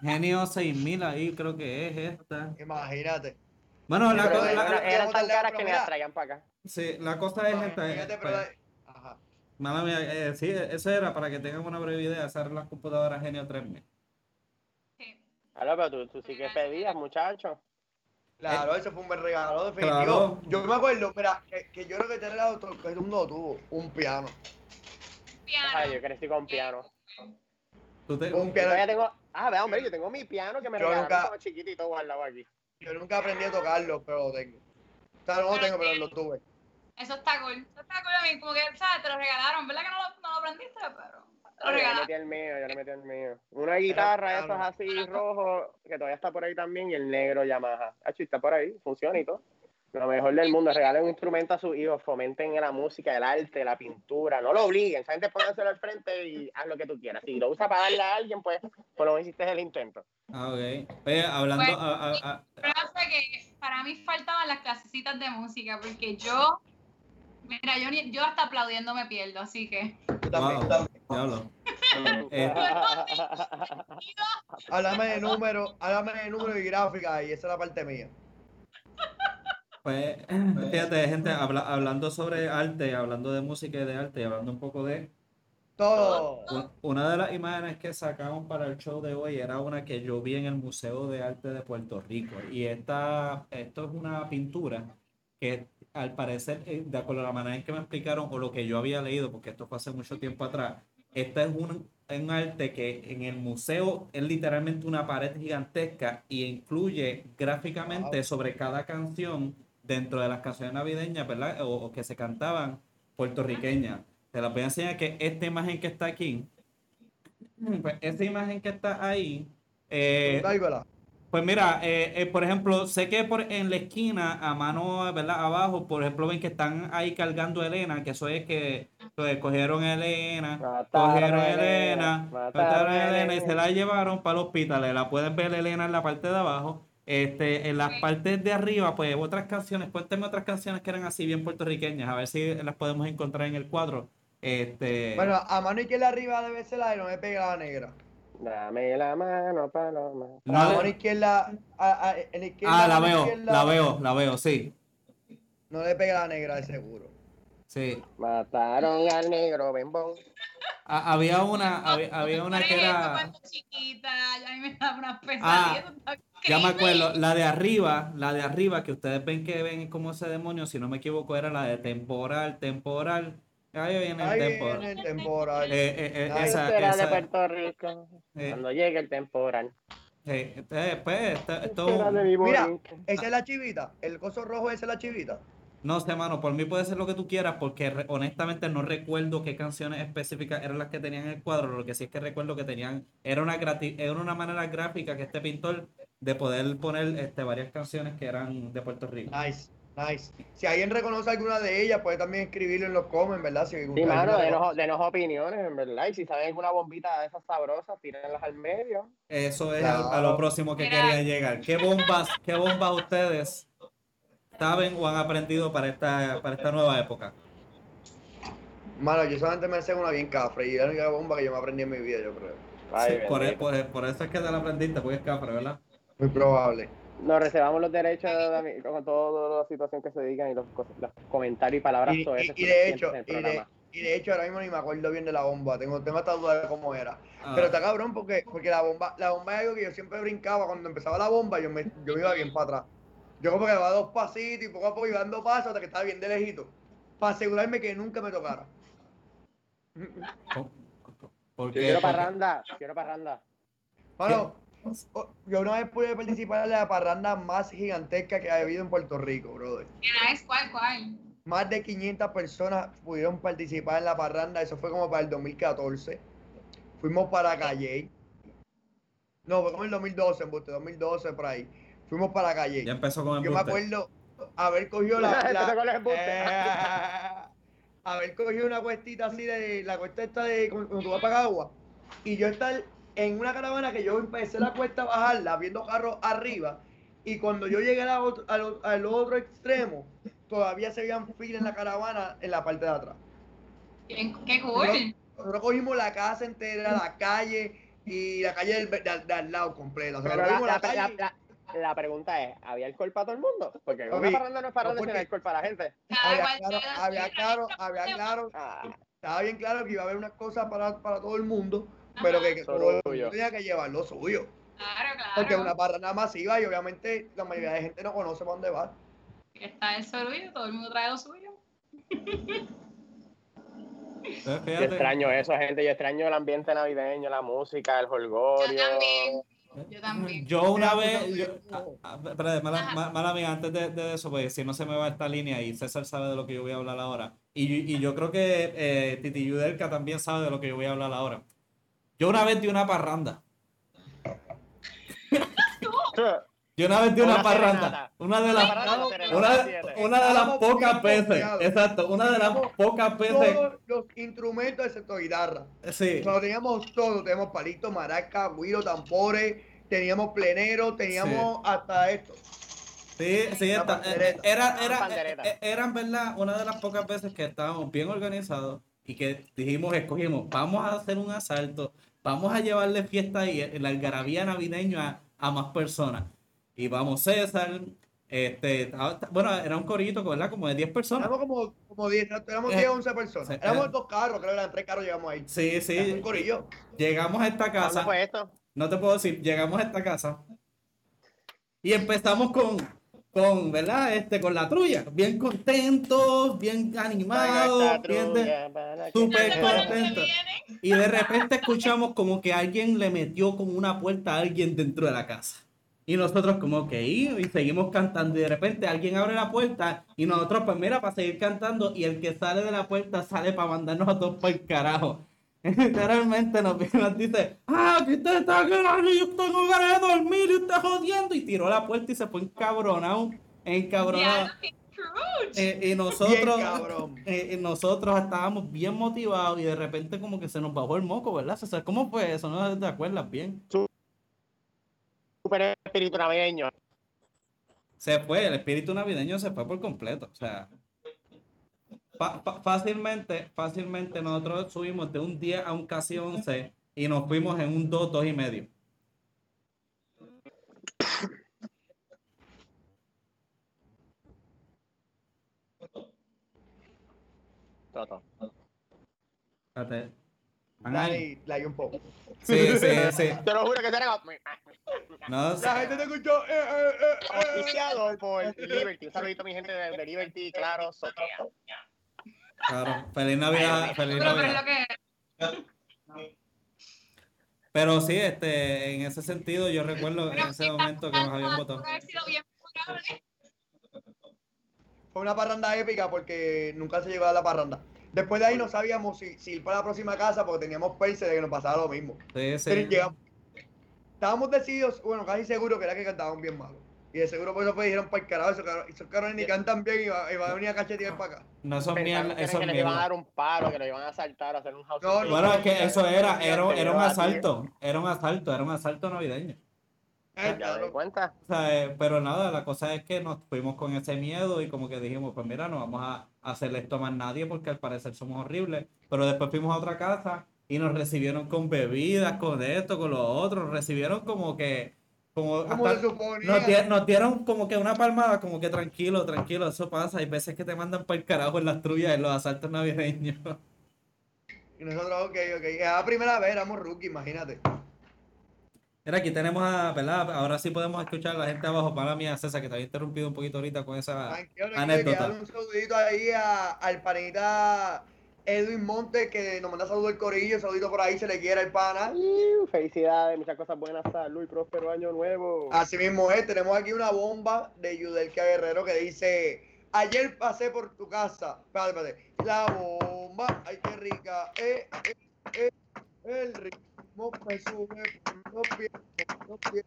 Genio 6000 ahí, creo que es esta. Imagínate. Bueno, la, Pero co- la- eran, tan caras que las traían para acá. sí, la cosa es esta. eh, Fíjate, pues, pero- Ajá. mala mía, eh, sí, eso era para que tengan una breve idea, eran las computadoras Genio 3000. Sí. Aló, pero tú, tú sí que pedías, muchacho. Claro, eso fue un buen regalo, definitivo. Claro. Yo me acuerdo, mira, que, que yo creo que este regalo todo el mundo tuvo, un piano. Piano. Ay, yo crecí con piano. Tú te- Un Yo piano. todavía tengo. Ah, vea, hombre, yo tengo mi piano que me Yo regalaron nunca- como chiquitito guardado aquí. Yo nunca aprendí a tocarlo, pero lo tengo. O sea, no lo tengo, pero lo tuve. Eso está cool. Eso está cool a mí, como que, ¿sabes? Te lo regalaron, ¿verdad que no lo, no lo aprendiste? Pero te lo Yo le metí el mío, yo le metí el mío. Una guitarra, esos así rojos, que todavía está por ahí también, y el negro Yamaha. Ah, está por ahí, funciona y todo. Lo mejor del mundo, regalen un instrumento a sus hijos, fomenten la música, el arte, la pintura, no lo obliguen, esa gente pónganselo al frente y haz lo que tú quieras. Si lo usa para darle a alguien, pues por lo menos hiciste el intento. Ah, ok. Oye, hablando, Bueno, a- a- que para mí faltaban las clasecitas de música, porque yo, mira, yo, ni- yo hasta aplaudiendo me pierdo, así que. Wow. <laughs> Eh, Háblame de números, háblame de números y gráficas, y esa es la parte mía. <laughs> Pues, <clears throat> fíjate, gente, habla- hablando sobre arte, hablando de música y de arte, hablando un poco de... Todo. un- Una de las imágenes que sacaron para el show de hoy era una que yo vi en el Museo de Arte de Puerto Rico. Y esta, esto es una pintura que al parecer, eh, de acuerdo a la manera en que me explicaron o lo que yo había leído, porque esto fue hace mucho tiempo atrás, esta es un, un arte que en el museo es literalmente una pared gigantesca y incluye gráficamente sobre cada canción dentro de las canciones navideñas, ¿verdad? O, o que se cantaban puertorriqueñas. Te la voy a enseñar que esta imagen que está aquí, <clears throat> pues esa imagen que está ahí, eh, pues mira, eh, eh, por ejemplo, sé que por en la esquina, a mano, ¿verdad? Abajo, por ejemplo, ven que están ahí cargando a Elena, que eso es que pues, cogieron a Elena, Mataron cogieron a a Elena, mataron a Elena y se la llevaron para el hospital. La pueden ver Elena en la parte de abajo. Este, en las partes de arriba, pues otras canciones, cuénteme otras canciones que eran así bien puertorriqueñas, a ver si las podemos encontrar en el cuadro. Este, Bueno, a mano izquierda arriba debe ser la de no me pega la negra. Dame la mano, paloma. no a mano izquierda, a- a- en la izquierda. ah, la veo, izquierda, la veo, la veo, sí, No le pega la negra, de seguro. sí. Mataron al negro, bembón. Ah, había una, había, había una que era, chiquita, ya a mí me daba unas Ah, pesadillas. eso está ya me acuerdo, la de arriba, la de arriba, que ustedes ven que ven como ese demonio, si no me equivoco, era la de temporal, temporal. Ahí viene el Ahí temporal. viene el temporal. Eh, eh, eh, Ay, esa, de esa, Puerto Rico. eh, Cuando llegue el temporal. este, pues, esto- esto- Será de mi Mira, esa es la chivita. El coso rojo esa es la chivita. no sé, mano, por mí puede ser lo que tú quieras, porque re- honestamente no recuerdo qué canciones específicas eran las que tenían en el cuadro. Lo que sí es que recuerdo que tenían, era una, era una manera gráfica que este pintor de poder poner este, varias canciones que eran de Puerto Rico. Nice, nice. Si alguien reconoce alguna de ellas, puede también escribirlo en los comments, ¿verdad? Si Sí, mano, denos, denos opiniones, en verdad. Y si saben alguna bombita de esas sabrosas, tírenlas al medio. Eso es a- lo próximo que Mira. quería llegar. ¿Qué bombas, qué bombas ustedes saben o han aprendido para esta, para esta nueva época? Mano, yo solamente me sé una bien cafre y es la única bomba que yo me aprendí en mi vida, yo creo. Ay, Sí, por, e- por- por eso es que te la aprendiste, porque es cafre, ¿verdad? Muy probable. Nos reservamos los derechos de, con toda la situación que se digan y los, comentarios y palabras Y, y- y de hecho, y de, programa. y de hecho ahora mismo ni me acuerdo bien de la bomba. Tengo, tengo hasta duda de cómo era. Ah, Pero está cabrón porque, porque la bomba, la bomba es algo que yo siempre brincaba. Cuando empezaba la bomba, yo me, yo me iba bien para atrás. Yo como que daba dos pasitos y poco a poco iba dando pasos hasta que estaba bien de lejito. Para asegurarme que nunca me tocara. ¿por- por Yo quiero parranda, quiero parranda. Oh, yo una vez pude participar en la parranda más gigantesca que ha habido en Puerto Rico, brother. Es cuál, cuál. Más de 500 personas pudieron participar en la parranda, eso fue como para el 2014. Fuimos para Calle. No, fue como el 2012, en 2012 por ahí. Fuimos para Calle. Ya empezó con el Yo me acuerdo haber cogido la, <laughs> la eh, <laughs> haber cogido una cuestita así de la cuesta esta de cuando tú vas para agua y yo estar en una caravana que yo empecé la cuesta a bajarla viendo carros arriba y cuando yo llegué a la ot- al, al otro extremo todavía se veían filas en la caravana en la parte de atrás. Qué cool. Nosotros cogimos la casa entera, la calle y la calle del, de, al- de al lado completa. O sea, la, cogimos la- la calle- la- la- la pregunta es, ¿había alcohol para todo el mundo? Porque una parranda no es parranda No, sin porque- alcohol para la gente. Cada había claro, había claro, había claro, Ah, estaba bien claro que iba a haber unas cosas para, para todo el mundo, pero que, todo tenía que llevar lo suyo. Claro, claro. Porque es una parranda masiva y obviamente la mayoría de gente no conoce para dónde va. Está el suyo, todo el mundo trae lo suyo. Entonces, yo extraño eso, gente. Yo extraño el ambiente navideño, la música, el Yo holgorio. también. Yo también. Yo una vez, yo, no. ah, ah, espérate, mala, ma- mala mía, antes de, de eso, pues si no se me va esta línea y César sabe de lo que yo voy a hablar ahora. Y, y yo creo que eh, Titi Yudelka también sabe de lo que yo voy a hablar ahora. Yo una vez di una parranda. Yo una vez di una, Una parranda. serenata. Una de las una, de las pocas veces, exacto, una de las pocas veces, Todos los instrumentos excepto guitarra. sí, Lo teníamos todo, teníamos palitos, maracas, guiro, tambores, teníamos plenero, teníamos hasta esto. sí, sí, está- pandereta. era, era, pandereta. eh, eran, verdad, una de las pocas veces que estábamos bien organizados y que dijimos, escogimos, vamos a hacer un asalto, vamos a llevarle fiesta y la algarabía navideña a, a más personas. Y vamos, César, este, bueno, era un corito, ¿verdad? Como de 10 personas. Éramos como, como 10, éramos Eh, 10, 11 personas. sí, éramos eh. dos carros, creo que eran tres carros, llegamos ahí. Sí, Era sí, Un corillo. llegamos a esta ¿Cuándo casa. fue esto? No te puedo decir, llegamos a esta casa y empezamos con, con, ¿verdad? Este, con la trulla, bien contentos, bien animados, bien de- súper La semana que contento. viene. y de repente escuchamos como que alguien le metió con una puerta a alguien dentro de la casa. Y nosotros como que y seguimos cantando y de repente alguien abre la puerta y nosotros pues mira para seguir cantando y el que sale de la puerta sale para mandarnos a todos por el carajo. <laughs> Literalmente nos, nos dice, ah, que usted está quedando y yo tengo ganas de dormir y usted jodiendo y tiró la puerta y se fue encabronado, encabronado. Eh, y nosotros, <laughs> eh, y nosotros estábamos bien motivados y de repente como que se nos bajó el moco, ¿verdad? César? ¿Cómo fue eso? ¿No te acuerdas bien? Super espíritu navideño. Se fue, el espíritu navideño se fue por completo. O sea, fácilmente, fácilmente nosotros subimos de un 10 a un casi 11 y nos fuimos en un 2, 2 y medio. Toto. Espérate. Ahí. Un poco. Sí, sí, sí. <laughs> Te lo juro que será No, La gente te escuchó. eh, eh, eh, eh. auspiciado por Liberty. Un saludito a mi gente de, de Liberty, claro, Soquea. Claro. Feliz Navidad, feliz Pero, pero Navidad. lo que Pero sí, este, en ese sentido, yo recuerdo en ese momento que nos habían votado. Fue una parranda épica porque nunca se llegó a la parranda. Después de ahí no sabíamos si, si ir para la próxima casa porque teníamos perse de que nos pasaba lo mismo. Sí, Pero sí. llegamos- estábamos decididos, bueno, casi seguros que era que cantaban bien malo. Y de seguro por eso pues dijeron para el carajo, esos cabrones, esos cabrones ni cantan bien y va, y va a venir a cachetear para acá. No, eso es Pensaron mierda, que, les iban a dar un palo, que lo iban a asaltar, a hacer un house. No, party. no. Bueno, es que eso era, era, era un asalto, era un asalto, era un asalto navideño. Ay, ¿Ya das cuenta? O sea, eh, pero nada, la cosa es que nos fuimos con ese miedo y como que dijimos, pues mira, no vamos a hacerle esto a más nadie porque al parecer somos horribles. Pero después fuimos a otra casa y nos recibieron con bebidas, con esto, con lo otro, nos recibieron como que, como hasta- nos, nos dieron como que una palmada, como que tranquilo, tranquilo, eso pasa. Hay veces que te mandan para el carajo en las trullas, en los asaltos navideños. Y nosotros, ok, ok. Era la primera vez, éramos rookie, imagínate. Mira, aquí tenemos a, ¿verdad? Ahora sí podemos escuchar a la gente abajo. Para mí, a César, que te había interrumpido un poquito ahorita con esa Tranquilo, tranquilo, anécdota. un saludito ahí a- al panita Edwin Monte, que nos manda saludos del corillo, saludito por ahí, se le quiera el pana. Iu, Felicidades, muchas cosas buenas, salud y próspero año nuevo. Así mismo es, tenemos aquí una bomba de Yudelka Guerrero que dice, ayer pasé por tu casa, espérate, espérate, la bomba, ay qué rica, eh, eh, eh, el ritmo me sube por los pies, por los pies,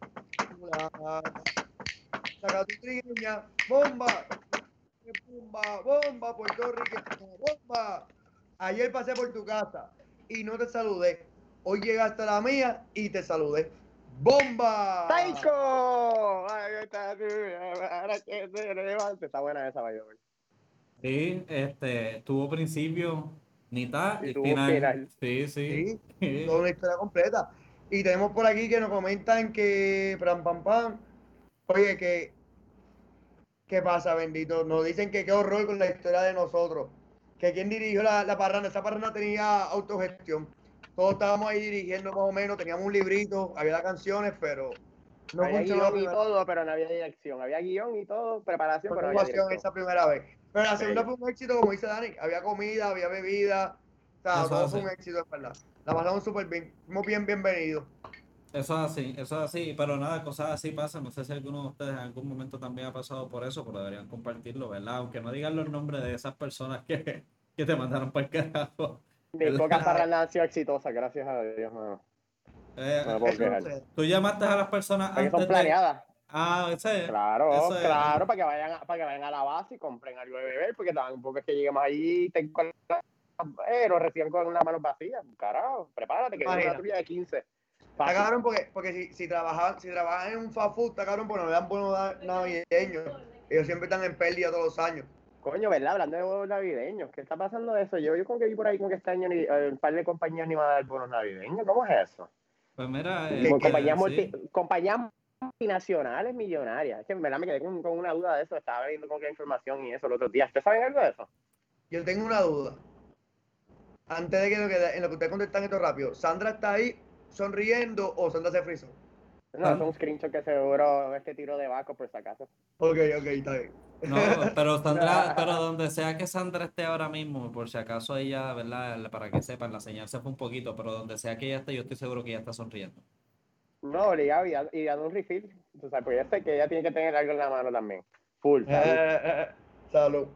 saca tu trigueña, bomba, bomba, bomba, puertorriqueña, bomba. Ayer pasé por tu casa y no te saludé. Hoy llegaste a la mía y te saludé. ¡Bomba! ¡Taiko! Ay, está, ahora que se levante. Está buena esa, vaya. Sí, este, tuvo principio, mitad Y y, tuvo final. final. Sí, sí. Sí, toda una historia completa. Y tenemos por aquí que nos comentan que, pam, pam, pam, oye, que, ¿qué pasa, bendito? Nos dicen que qué horror con la historia de nosotros. Que quién dirigió la, la parranda. Esa parranda tenía autogestión. Todos estábamos ahí dirigiendo más o menos, teníamos un librito, había las canciones, pero no había guion y todo, pero no había dirección. Había guion y todo, preparación, pero no había esa primera vez. Pero la segunda fue un éxito, como dice Dani. Había comida, había bebida. O sea, todo fue un éxito, en verdad. La pasamos súper bien. Fuimos bien bienvenidos. Eso es así, eso es así, pero nada, cosas así pasan. No sé si alguno de ustedes en algún momento también ha pasado por eso, pero deberían compartirlo, ¿verdad? Aunque no digan los nombres de esas personas que, que te mandaron para el carajo. Mis <laughs> pocas parrandas han sido exitosas, gracias a Dios, mano. Eh, No puedo sé. Tú llamaste a las personas Porque antes son de... planeadas. Ah, ese. Claro, es- claro, para que vayan a, para que vayan a la base y compren algo de beber, porque tampoco es que lleguemos ahí y te pero recién con las manos vacías. Carajo, prepárate, que es una tuya de 15. Está cabrón porque, porque si, si trabajan, si trabajan en un fast food, está cabrón porque no le dan bonos navideños. Ellos siempre están en pérdida todos los años. Coño, ¿verdad? Hablando de huevos navideños, ¿qué está pasando de eso? Yo, yo como que vi por ahí con que este año ni, eh, un par de compañías ni van a dar bonos navideños. ¿Cómo es eso? Pues mira, ¿Qué- eh, compañías, sí. multi- compañías multinacionales millonarias. Es que en verdad me quedé con, con una duda de eso. Estaba viendo con qué información y eso el otro día. ¿Ustedes saben algo de eso? Yo tengo una duda. Antes de que, lo que en lo que ustedes contestan esto rápido, ¿Sandra está ahí sonriendo o Sandra se frizó? No, Ah. es un screenshot que seguro este tiro de Baco por si acaso. Ok, ok, está bien. No, pero Sandra, <laughs> pero donde sea que Sandra esté ahora mismo, por si acaso ella, ¿verdad? Para que sepan, la señal se fue un poquito, pero donde sea que ella esté, yo estoy seguro que ella está sonriendo. No, obligado y, dando un refill. O sea, pues yo sé que ella tiene que tener algo en la mano también. Full. Eh, salud. eh, eh, salud.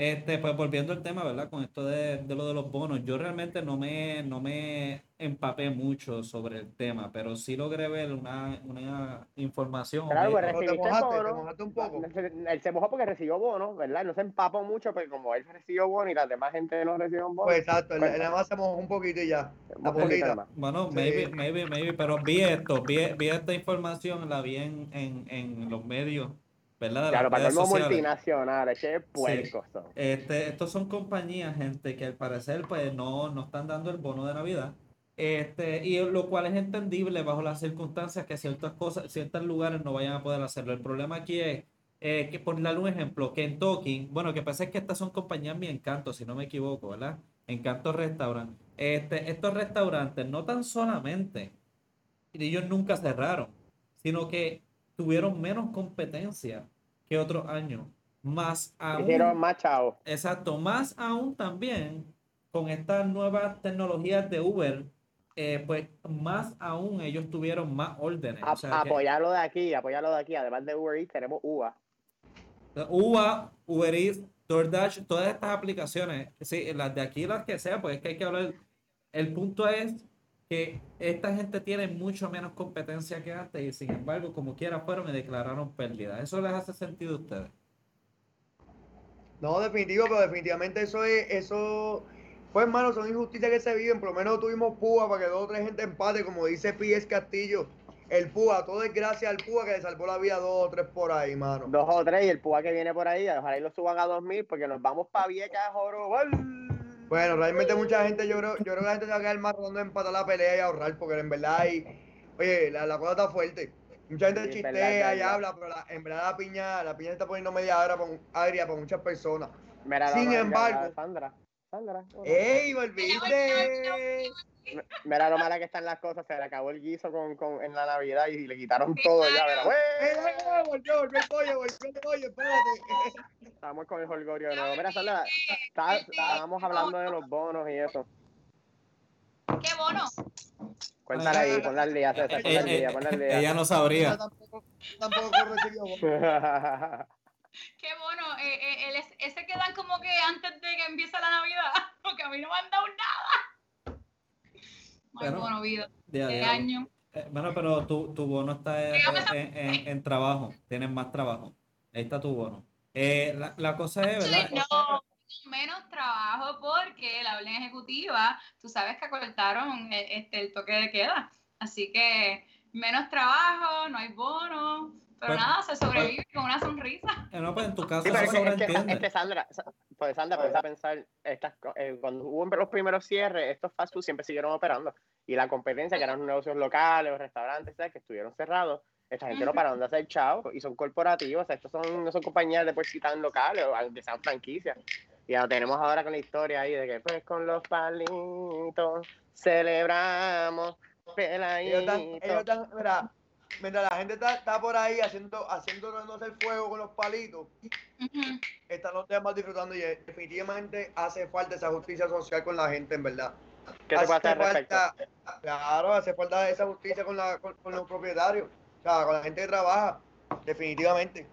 Este, pues volviendo al tema, ¿verdad? Con esto de, de lo de los bonos, yo realmente no me, no me empapé mucho sobre el tema, pero sí logré ver una, una información. Claro, pues recibiste el mojaste, un poco. Él se mojó porque recibió bono, ¿verdad? No se empapó mucho, pero como él recibió bono y la demás gente no recibió un bono. Pues exacto, él, Pues- él nada más se mojó un poquito y ya. un la poquito poquita. Bueno, Sí. maybe, maybe, maybe, pero vi esto, vi, vi esta información, la vi en, en, en los medios, ¿verdad? De Claro, para sociales. multinacionales, qué puercos son. Este, estos son compañías, gente, que al parecer pues no, no están dando el bono de Navidad. Este, y lo cual es entendible bajo las circunstancias que ciertas cosas, ciertos lugares no vayan a poder hacerlo. El problema aquí es eh, que, por darle un ejemplo, Kentucky, bueno, que pasa es que estas son compañías mi encanto, si no me equivoco, ¿verdad? Encanto Restaurant. Este, estos restaurantes no tan solamente, ellos nunca cerraron, sino que tuvieron menos competencia que otros años. Más aún, Hicieron más chavos. Exacto, más aún también con estas nuevas tecnologías de Uber, eh, pues más aún ellos tuvieron más órdenes. A- O sea, que apoyarlo de aquí, apoyarlo de aquí. Además de Uber Eats, tenemos UA. Uber, Uber Eats, DoorDash, todas estas aplicaciones, sí, las de aquí, las que sea, pues es que hay que hablar. El punto es que esta gente tiene mucho menos competencia que antes y sin embargo, como quiera, fueron y declararon pérdida. ¿Eso les hace sentido a ustedes? No, definitivo, pero definitivamente eso es, eso, pues hermano, son injusticias que se viven. Por lo menos tuvimos púa para que dos o tres gente empate, como dice Pies Castillo. El púa, todo es gracias al púa que le salvó la vida a dos o tres por ahí, mano. Dos o tres y el púa que viene por ahí, ojalá y lo suban a 2000 porque nos vamos pa' Vieca, Jorobal. Bueno, realmente mucha gente, yo creo, yo creo que la gente se va a quedar más tratando de empatar la pelea y ahorrar, porque en verdad hay, oye, la, la cosa está fuerte. Mucha gente Sí, chistea verdad, y verdad. habla, pero la- en verdad la piña, la piña se está poniendo media hora para, agria para muchas personas. Mira, Sin embargo- Sandra, Sandra. ¡Ey, volviste! Mira lo mala que están las cosas, se le acabó el guiso con, con, en la Navidad y le quitaron todo ya. ¡Wey! ¡Eh! Volvió, volvió el pollo, volvió el pollo, espérate. Estamos con el holgorio de nuevo. Mira, Sandra, está- estábamos hablando de los bonos y eso. ¿Qué bono? Cuéntala ahí, ponla al día, César, ponla al Eh, día, eh, ponla al ella día. no Yo sabría. tampoco, tampoco. <laughs> Qué bono. Eh, eh, ese que dan como que antes de que empiece la Navidad. Porque a mí no me han dado nada. No hay Pero- bono, vida. De día. año. Eh, Bueno, pero tu, tu bono está en, Dígame esa- en- en- trabajo, tienes más trabajo. Ahí está tu bono. Eh, la, la cosa es, ¿verdad? No, menos trabajo porque la orden ejecutiva, tú sabes que acortaron el, este, el toque de queda. Así que menos trabajo, no hay bono, pero Pues- nada, se sobrevive con una sonrisa. <laughs> Eh, no, pues en tu caso Sí, pero eso es que, es que, que Sandra, Sa- pues Sandra, ponte a pensar, estas, eh, cuando hubo los primeros cierres, estos fast food siempre siguieron operando. Y la competencia, que eran negocios locales o restaurantes, ¿sabes? que estuvieron cerrados, esta gente no pararon de hacer chao y son corporativos, o sea, estos son, no son compañías de por sí tan locales o aunque sean franquicias. Y ya lo tenemos ahora con la historia ahí de que pues con los palitos celebramos Ellos están, ellos están, mira, mientras la gente está, está por ahí haciendo, el fuego con los palitos, Ujú. están los demás disfrutando y definitivamente hace falta esa justicia social con la gente, en verdad. ¿Qué Hace al respecto? falta- Claro, hace falta esa justicia con, la, con, con los propietarios, o sea, con la gente que trabaja, definitivamente.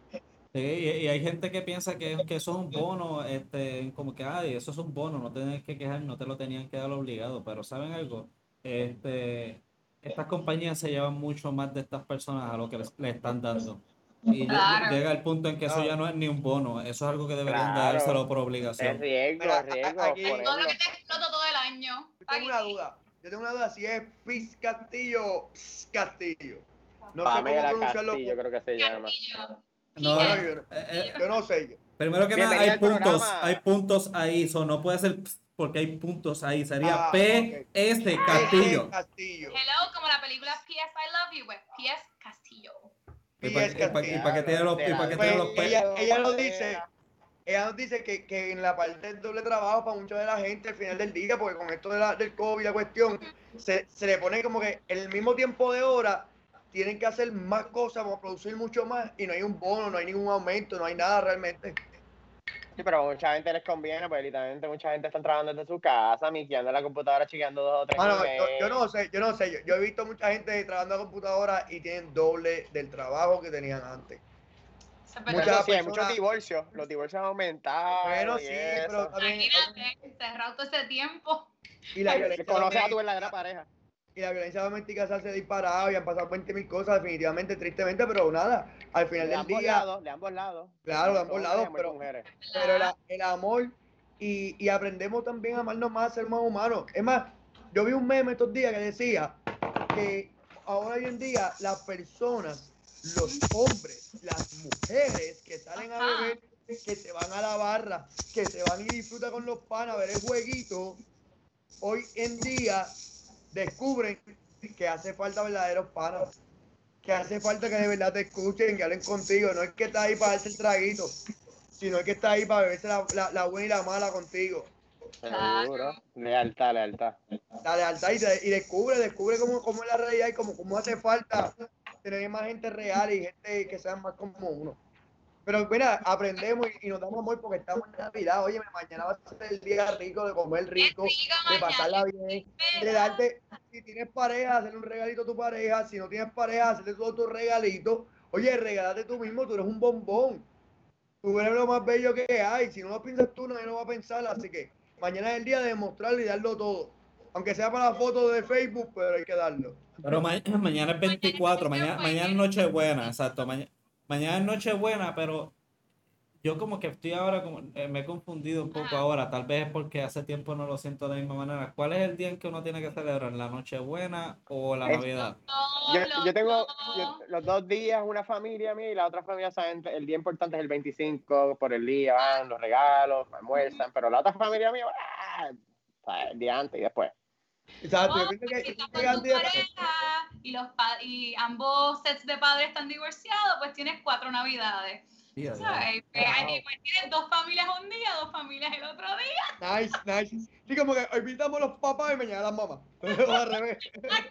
Sí, y, hay gente que piensa que, que eso es un bono, este, como que, ay, eso es un bono, no tienes que quejar, no te lo tenían que dar obligado, pero ¿saben algo? Este, estas compañías se llevan mucho más de estas personas a lo que les, le están dando. Y Claro. llega el punto en que eso ya no es ni un bono, eso es algo que deberían Claro. dárselo por Es obligación. riesgo, Mira, es riesgo. aquí- por Todo lo eso. que te exploto todo el año. Yo tengo una duda, yo tengo una duda si es Piz Castillo o Pz Castillo. No sé cómo Pamela pronunciarlo. Castillo, creo que se llama. No, Yo, eh, no- eh, yo no sé. primero que nada, hay puntos, programa. hay puntos ahí, so no puede ser ps, porque hay puntos ahí, sería Ah, P S Castillo. Hello, como la película P.S. I Love You, pues P.S. Castillo. ¿Y para P.S. qué tiene los, Pues, P? ella, ella lo dice, ella nos dice que, que en la parte del doble trabajo para mucha de la gente al final del día, porque con esto de la, del COVID, la cuestión, se, se le pone como que en el mismo tiempo de hora tienen que hacer más cosas, producir mucho más, y no hay un bono, no hay ningún aumento, no hay nada realmente. Sí, pero a mucha gente les conviene, porque literalmente mucha gente está trabajando desde su casa, miqueando la computadora, chequeando dos o tres Mano, yo, no sé, yo no sé, yo, yo he visto mucha gente trabajando a computadora y tienen doble del trabajo que tenían antes. Muchas sí, hay muchos divorcios, los divorcios han aumentado. Bueno, sí, eso. pero también, Imagínate, cerrado todo ese tiempo. y la Que violencia Conoces a tu verdadera pareja. Y la violencia doméstica se hace disparado y han pasado 20 mil cosas definitivamente, tristemente, pero nada, al final De del día, lados, de ambos lados. Claro, de ambos lados, pero- mujeres. pero la- el amor y, y aprendemos también a amarnos más, a ser más humanos. Es más, yo vi un meme estos días que decía que ahora hoy en día las personas, los hombres, las mujeres que salen a beber, que se van a la barra, que se van y disfrutan con los panas a ver el jueguito, hoy en día descubren que hace falta verdaderos panas. Que hace falta que de verdad te escuchen, que hablen contigo. No es que estás ahí para darse el traguito, sino es que estás ahí para beberse la, la- la buena y la mala contigo. Seguro. Lealtad, lealtad. La lealtad y descubre, descubre cómo, cómo es la realidad y cómo, cómo hace falta tener más gente real y gente que sea más como uno. Pero mira, aprendemos y, y nos damos amor porque estamos en Navidad. Oye, mañana va a ser el día rico de comer rico, de pasarla mañana, bien, de darte, si tienes pareja, hacerle un regalito a tu pareja, si no tienes pareja, hacerle todo tu regalito. Oye, regálate tú mismo, tú eres un bombón. Tú eres lo más bello que hay. Si no lo piensas tú, nadie lo va a pensar. Así que mañana es el día de demostrarlo y darlo todo. Aunque sea para la foto de Facebook, pero hay que darlo. Pero ma- mañana es 24, mañana, Nochebuena. mañana es Nochebuena, exacto. maña- mañana es Nochebuena, pero yo como que estoy ahora, como, eh, me he confundido un poco ahora, tal vez es porque hace tiempo no lo siento de la misma manera. ¿Cuál es el día en que uno tiene que celebrar? ¿La Nochebuena o la Navidad? No, Yo, yo tengo yo- los dos días, una familia mía y la otra familia, saben, el día importante es el 25, por el día van los regalos, almuerzan, pero la otra familia mía, ah, sea, el día antes y después. Exacto, yo O pienso si que yo con tu que pareja y, los pa- y ambos sets de padres están divorciados, pues tienes cuatro navidades. Día. ¿Sabes? Pues, Wow. pues tienes dos familias un día, dos familias el otro día. Nice, nice. Sí, como que hoy pintamos los papás y mañana las mamás. <laughs> Al revés. Así.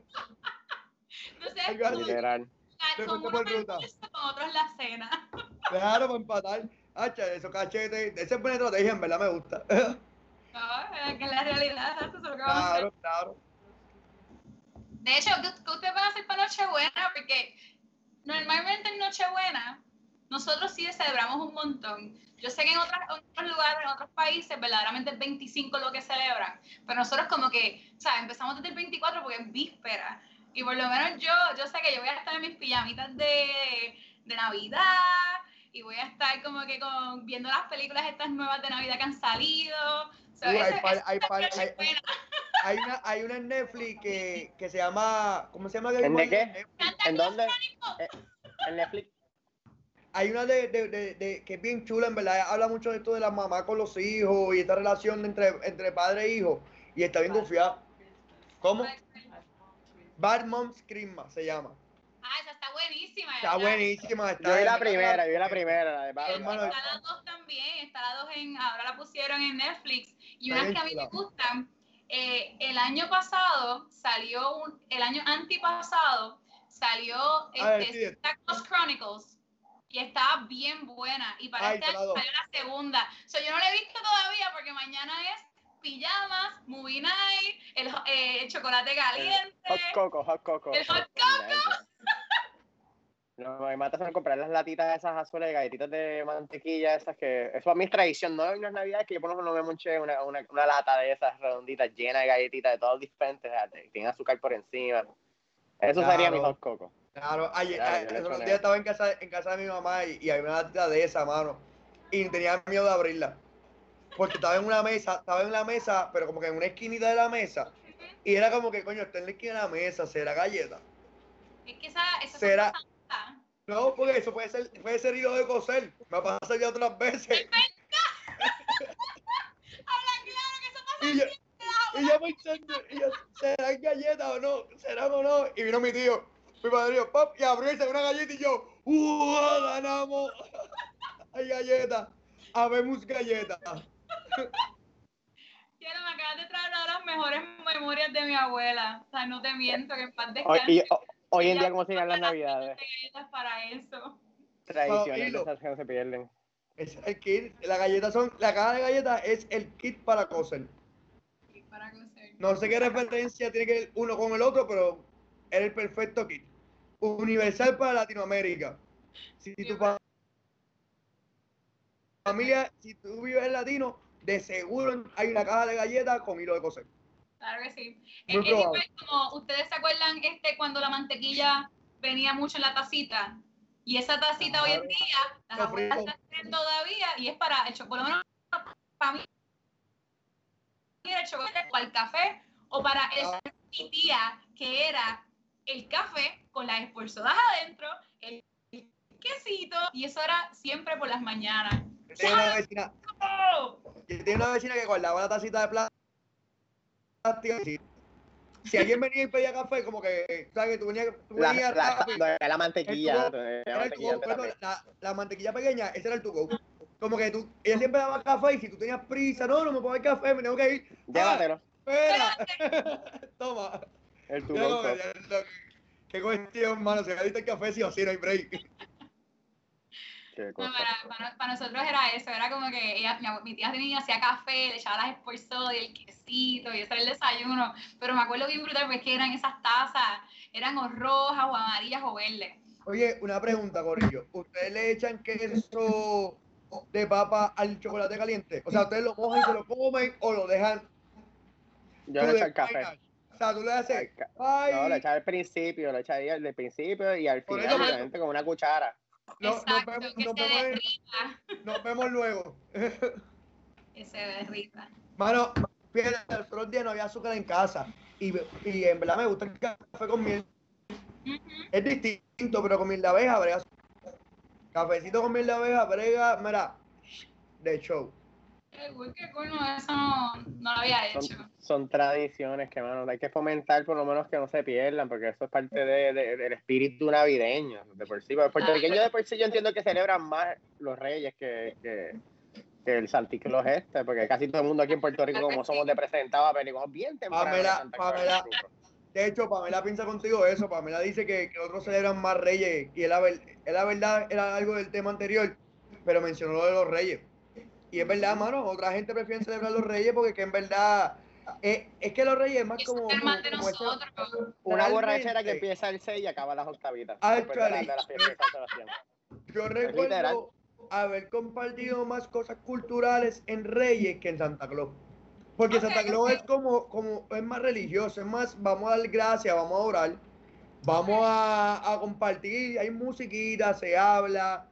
con, Literal. Me con unos con otros la cena. Claro, para empatar. Hacha, esos cachetes. Ese es buena estrategia, en verdad me gusta. <laughs> No, que la realidad eso es lo que vamos a hacer. Claro, claro. De hecho, ¿qué, qué ustedes van a hacer para Nochebuena? Porque normalmente en Nochebuena nosotros sí celebramos un montón. Yo sé que en, otras- otros lugares, en otros países, verdaderamente es 25 lo que celebran, pero nosotros como que, o sea, empezamos desde el 24 porque es víspera. Y por lo menos yo, yo sé que yo voy a estar en mis pijamitas de, de Navidad y voy a estar como que con, viendo las películas estas nuevas de Navidad que han salido. Hay par- hay par- hay- una, hay una en Netflix que, que se llama. ¿Cómo se llama? ¿En de qué? ¿En dónde? Eh, En Netflix. Hay una de, de, de, de- que es bien chula, en verdad. Habla mucho de esto de la mamá con los hijos y esta relación entre, entre padre e hijo. Y está bien confiada. ¿Cómo? Bad Moms Christmas se llama. Ah, esa está buenísima. Está ¿verdad? buenísima. Está Yo vi la está- primera, yo vi la primera, la de Está la 2 también, está la 2 en, ahora la pusieron en Netflix. Y unas que a mí me gustan, eh, el año pasado salió, un, el año antipasado salió ver, este, Claus Chronicles. Y estaba bien buena. Y para Ay, este año salió la segunda. So, yo no la he visto todavía porque mañana es pijamas, movie night, el, eh, el chocolate caliente. Hot Coco, Hot Coco. El Hot Coco. No, me mata son comprar las latitas esas azules de galletitas de mantequilla, esas que. Eso para mí es tradición, no en las navidades que yo por lo menos no me monché una, una, una lata de esas redonditas llena de galletitas de todos diferentes, o sea, te- tienen azúcar por encima. Eso sería mi Claro. hot coco. Claro, ayer, Claro, ayer- yo le el otro echo día estaba en casa, en casa de mi mamá y, y había una latita de esa, mano. Y tenía miedo de abrirla. Porque estaba en una mesa, estaba en la mesa, pero como que en una esquinita de la mesa. Y era como que, coño, está en la esquina de la mesa, será galleta. Es que esa, esa Será-. No, porque eso puede ser, puede ser hilo de coser. Me ha pasado ya otras veces. <laughs> Habla claro que eso pasa Y yo, y yo pensando, y yo, ¿serán galletas o no? ¿Serán o no? Y vino mi tío, mi padrino, pap, y abrió y se una galleta y yo, ¡uh! ¡Ganamos! <laughs> Hay galletas. Habemos galletas. <laughs> Quiero, me acabas de traer una de las mejores memorias de mi abuela. O sea, no te miento, que en paz descanse. Hoy en día, ¿cómo se llaman las navidades? galletas para eso. Tradiciones esas que no se pierden. Es el kit. La galleta son, la caja de galletas es el kit para coser. Para coser. No sé qué referencia tiene que ver uno con el otro, pero es el perfecto kit. Universal para Latinoamérica. Si tu fa- familia, si tú vives latino, de seguro hay una caja de galletas con hilo de coser. Claro que sí. Muy Es, igual como, ¿ustedes se acuerdan este cuando la mantequilla venía mucho en la tacita? Y esa tacita hoy en día, las Lo abuelas la todavía y es para el chocolate, por lo menos para mí, el chocolate o el café, o para el Ah. mi tía, que era el café con las expulsadas adentro, el quesito, y eso era siempre por las mañanas. Yo tenía una vecina, ¡Oh! yo tenía una vecina que guardaba una tacita de plástico. Si, alguien venía y pedía café, como que, ¿sabes? Que tú venías, tú La, venías la, rápido, la mantequilla. Tubo- la mantequilla la bueno, la, la mantequilla pequeña, ese era el to-go. Como que tú, ella siempre daba café y si tú tenías prisa, no, no me puedo dar café, me tengo que ir. Llévatelo. Espera, <laughs> toma. El tubo. Qué cuestión, mano, se me el café sí o sí, no hay break. Qué No, cosa. para, para- para nosotros era eso, era como que ella, mi, mi tía tenía, hacía café, le echaba las esfuerzos y el quesito, y ese era el desayuno. Pero me acuerdo bien brutal porque es que eran esas tazas, eran o rojas o amarillas o verdes. Oye, una pregunta, Corillo. ¿Ustedes le echan queso de papa al chocolate caliente? O sea, ¿ustedes lo mojan y se lo comen o lo dejan? Yo le echo el café. O sea, tú le haces, ay, No, lo echaba al principio, lo echaba ahí al principio y al final, con una cuchara. No- nos, vemos, que nos, se vemos, en- derrita, nos vemos luego. <laughs> que se derrita. Mano, fíjate, el otro día no había azúcar en casa y, y en verdad me gusta el café con miel. Ujú. Es distinto, pero con miel de abeja, brega. Cafecito con miel de abeja, brega, mira, de show. Qué cool, qué cool, no, eso no, no lo había hecho. Son, son tradiciones que, mano, hay que fomentar por lo menos que no se pierdan, porque eso es parte de- de- del espíritu navideño, de por sí. Los puertorriqueños de por sí yo entiendo que celebran más los reyes que, que, que el Santa Claus este, porque casi todo el mundo aquí en Puerto Rico, como somos de presentado, venimos bien temprano. Pamela, Pamela. De hecho, Pamela piensa contigo eso. Pamela dice que, que otros celebran más reyes. Y él la, la verdad era algo del tema anterior, pero mencionó lo de los reyes. Y es verdad, mano, otra gente prefiere celebrar los reyes porque que en verdad es, es que los reyes es más Es como... ese-. Una borrachera que empieza el 6 y acaba las octavitas. Actually, la- la cancelación. Yo literal. recuerdo haber compartido más cosas culturales en Reyes que en Santa Claus. Porque Santa Claus es como, como, es más religioso, es más, vamos a dar gracias, vamos a orar, vamos a, a compartir, hay musiquita, se habla.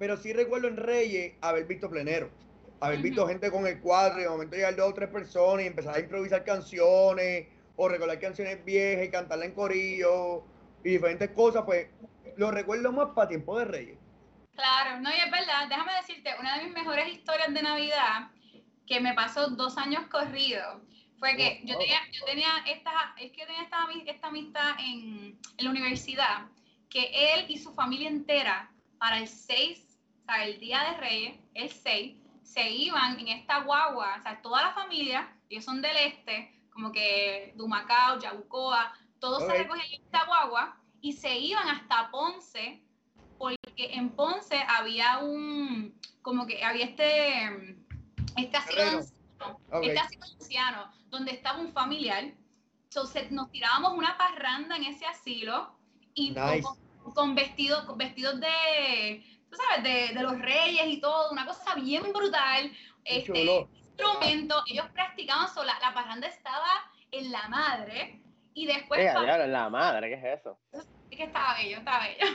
Pero sí recuerdo en Reyes haber visto plenero, haber visto gente con el cuadro y de momento llegar dos o tres personas y empezar a improvisar canciones o recordar canciones viejas y cantarla en corillo y diferentes cosas, pues lo recuerdo más para tiempo de Reyes. Claro, no, y es verdad, déjame decirte, una de mis mejores historias de Navidad que me pasó dos años corridos fue que yo tenía, yo tenía esta, es que tenía esta amistad en, en la universidad, que él y su familia entera, para el 6, el día de Reyes, el 6, se iban en esta guagua, o sea, toda la familia, ellos son del este, como que Dumacao, Yabucoa, todos Ok. se recogían en esta guagua y se iban hasta Ponce, porque en Ponce había un, como que había este, este asilo de Ok. este asilo de ancianos, donde estaba un familiar. Entonces nos tirábamos una parranda en ese asilo y Nice. con, con vestidos, con vestidos de, tú sabes, de, de los reyes y todo, una cosa bien brutal. Este, instrumento, ellos practicaban sola, la parranda estaba en la madre y después Oiga, pa- diablo, la madre, ¿qué es eso? es que estaba bello, estaba bello.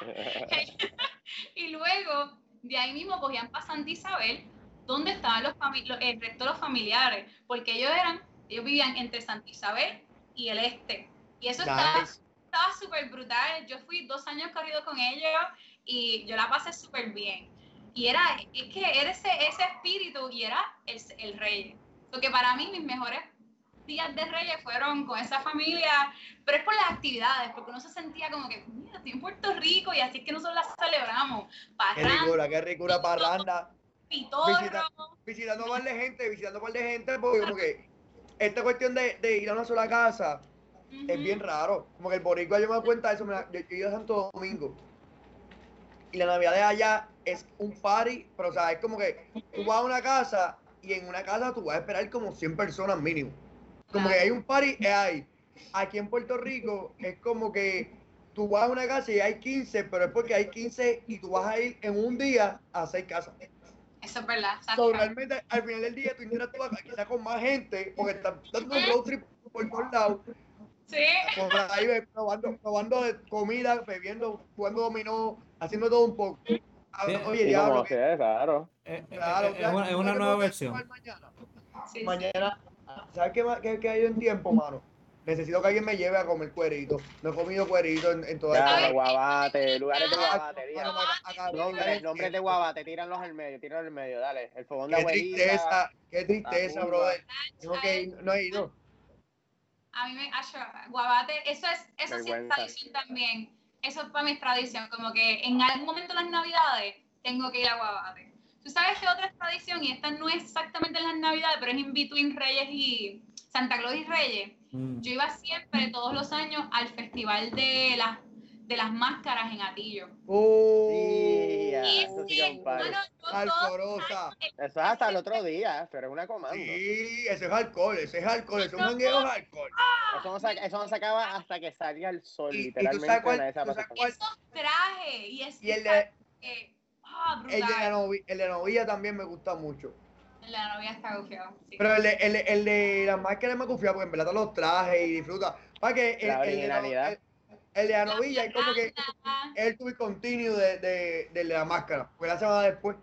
<laughs> y luego de ahí mismo cogían para Santa Isabel, donde estaban los fami- lo- el resto de los familiares, porque ellos eran, ellos vivían entre Santa Isabel y el este. Y eso estaba Nice. estaba súper brutal. Yo fui dos años corrido con ellos y yo la pasé súper bien. Y era, es que era ese, ese espíritu y era el, el rey. Lo que para mí mis mejores días de Reyes fueron con esa familia, pero es por las actividades, porque uno se sentía como que, mira, estoy en Puerto Rico y así es que nosotros las celebramos. Qué Parranda, ricura, qué ricura parranda. pitorro. Visita- Visitando un par de gente, visitando un par de gente, porque como que esta cuestión de, de ir a una sola casa es ujú. bien raro. Como que el boricua, yo me doy cuenta de eso, mira, yo, yo he ido a Santo Domingo. Y la Navidad de allá es un party, pero o sea, es como que tú vas a una casa y en una casa tú vas a esperar como 100 personas mínimo. Como que hay un party, es ahí. Aquí en Puerto Rico es como que tú vas a una casa y hay 15, pero es porque hay 15 y tú vas a ir en un día a seis casas. Eso es verdad. So, realmente al final del día tú interactúas quizás con más gente porque estás dando un road trip por todos lados, Sí. por ahí probando, probando de comida, bebiendo, jugando dominó, haciendo todo un poco. Ah, Oye, Sí, diablo, como sea, claro. Eh, eh, claro, eh, es una, es una nueva versión. Mañana, sí, sí. mañana ¿sabes qué, qué, qué hay en tiempo, mano? Necesito que alguien me lleve a comer cuerito. No he comido cuerito en, en toda Ya, ¿Sabes los qué? guabate, lugares de acá- Nombres, nombres de guabate, tíranlos al medio, tíranlos al medio, dale. El fogón de Qué abuelita. tristeza, qué tristeza, la brother. Tengo que ir, no he ido. A mí me, acho, guabate, eso es, eso sí es tradición también. Eso es para mí es tradición, como que en algún momento de las navidades tengo que ir a guabate. Tú sabes que otra es tradición, y esta no es exactamente en las navidades, pero es in between Reyes y Santa Claus y Reyes. Mm. Yo iba siempre, todos los años, al festival de las, de las máscaras en Atillo. Oh, Sí, ya, Y eso sí sí, que es un party. alcorosa. Eso es hasta el otro día, pero es una comando. Sí, ese es alcohol, ese es alcohol, ese es no. de alcohol. Eso no, se, eso no se acaba hasta que salga el sol, Y- y tú literalmente. sabes cuál- nadie se va a tú pasar sabes cuál- esos trajes y es Y el de, que, ah, el de, la, el de novia también me gusta mucho. La novia está gufiada. Sí. Pero el de, el, de- el de las máscaras me confía porque en verdad los trajes y disfruta. Para que el, La el de, la- originalidad. el, el de la novilla es como que el to be continue de, de, del de la máscara. Pues la semana después.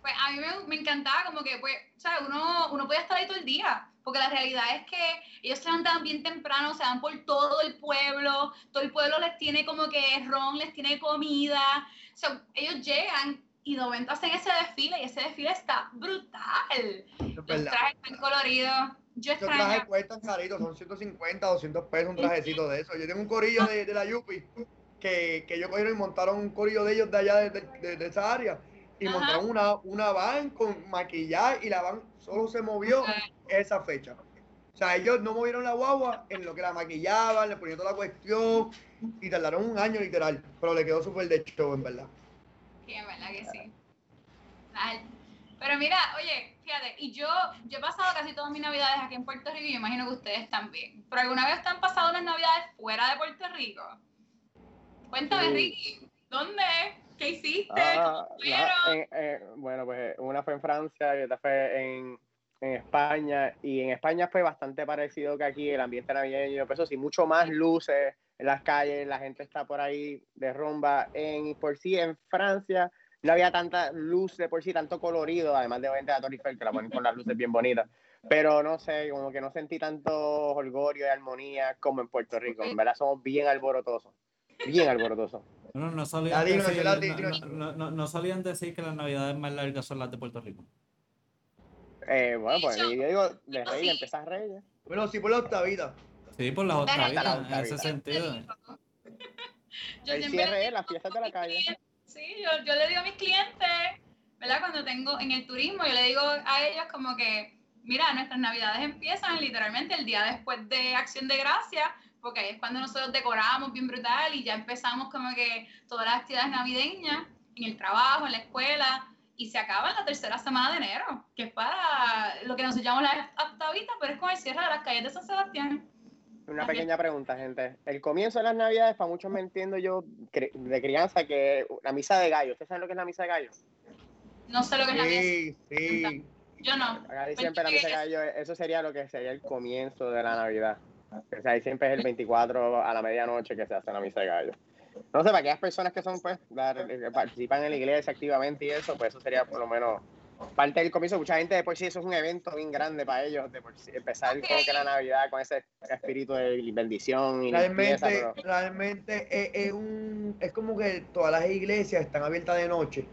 Pues a mí me, me encantaba como que, pues, ¿sabes? Uno, uno podía estar ahí todo el día, porque la realidad es que ellos se levantaban bien temprano, se van por todo el pueblo, todo el pueblo les tiene como que ron, les tiene comida, o sea, ellos llegan y de momento hacen ese desfile y ese desfile está brutal. Es Los trajes están coloridos. Yo Esos trajes cuestan caritos, son 150, 200 pesos un trajecito de eso. Yo tengo un corillo de, de la Yupi que, que ellos cogieron y montaron un corillo de ellos de allá de, de- de esa área y Ajá. montaron una, una van con maquillaje y la van solo se movió esa fecha. O sea, ellos no movieron la guagua en lo que la maquillaban, le ponían toda la cuestión y tardaron un año literal, pero le quedó súper de show, en verdad. Sí, en verdad que sí. Pero mira, oye, fíjate, y yo, yo he pasado casi todas mis navidades aquí en Puerto Rico y me imagino que ustedes también. ¿Pero alguna vez te han pasado unas navidades fuera de Puerto Rico? Cuéntame, Sí. Ricky, ¿dónde? ¿Qué hiciste? Ah, eh, bueno, pues una fue en Francia y otra fue en, en España. Y en España fue bastante parecido que aquí, el ambiente navideño. Pues eso sí, mucho más luces en las calles, la gente está por ahí de rumba. En, por sí, en Francia no había tanta luz de por sí, tanto colorido, además de obviamente la Torre Eiffel, que la ponen con las luces bien bonitas. Pero no sé, como que no sentí tanto holgorio y armonía como en Puerto Rico. En verdad somos bien alborotosos. Bien alborotosos. No, no solían, Latino, decir, latino. no, no, no- no solían decir que las navidades más largas son las de Puerto Rico. Eh, bueno, pues yo digo, de rey, sí. empezás reyes. Bueno, sí, por la octavita. Sí, por las octavitas, en ese sentido. Yo El cierre es las fiestas de a la calle. Sí, yo, yo le digo a mis clientes, ¿verdad? Cuando tengo en el turismo, yo le digo a ellos como que, mira, nuestras navidades empiezan literalmente el día después de Acción de Gracia, porque ahí es cuando nosotros decoramos bien brutal y ya empezamos como que todas las actividades navideñas en el trabajo, en la escuela, y se acaba en la tercera semana de enero, que es para lo que nosotros llamamos la octavita, pero es con el cierre de las calles de San Sebastián. Una Ajá. pequeña pregunta, gente. El comienzo de las navidades, para muchos me entiendo yo de crianza, que la misa de gallo. ¿Ustedes saben lo que es la misa de gallo? No sé lo que es la mesa. Sí, sí. Yo no. Acá Pues siempre la yo misa de gallo, eso sería lo que sería el comienzo de la Navidad. O sea, ahí siempre es el 24 a la medianoche que se hace la misa de gallo. No sé, para aquellas personas que son, pues, la- que participan en la iglesia activamente y eso, pues eso sería por lo menos parte del comienzo. Mucha gente de por sí eso es un evento bien grande para ellos, de por sí, empezar Ok. como que la Navidad con ese espíritu de bendición y limpieza, Realmente, pero- realmente es, es un, es como que todas las iglesias están abiertas de noche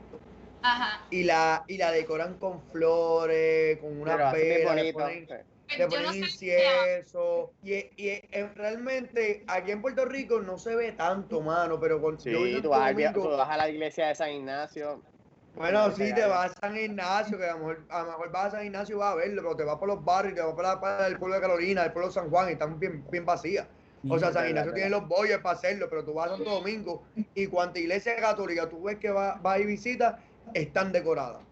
Ajá. y la, y la decoran con flores, con bien velas, le bonito. ponen, sí. le ponen no incienso. Y, y realmente aquí en Puerto Rico no se ve tanto, mano, pero con, Sí, tú vas, tú vas a la iglesia de San Ignacio. Bueno, sí, te vas a San Ignacio, que a lo mejor, a lo mejor vas a San Ignacio y vas a verlo, pero te vas por los barrios, te vas para, para el pueblo de Carolina, el pueblo de San Juan, y están bien, bien vacías. O sea, San Ignacio tiene los boyes para hacerlo, pero tú vas a Santo Domingo y cuanta iglesia católica tú ves que va, va y visita, están decoradas.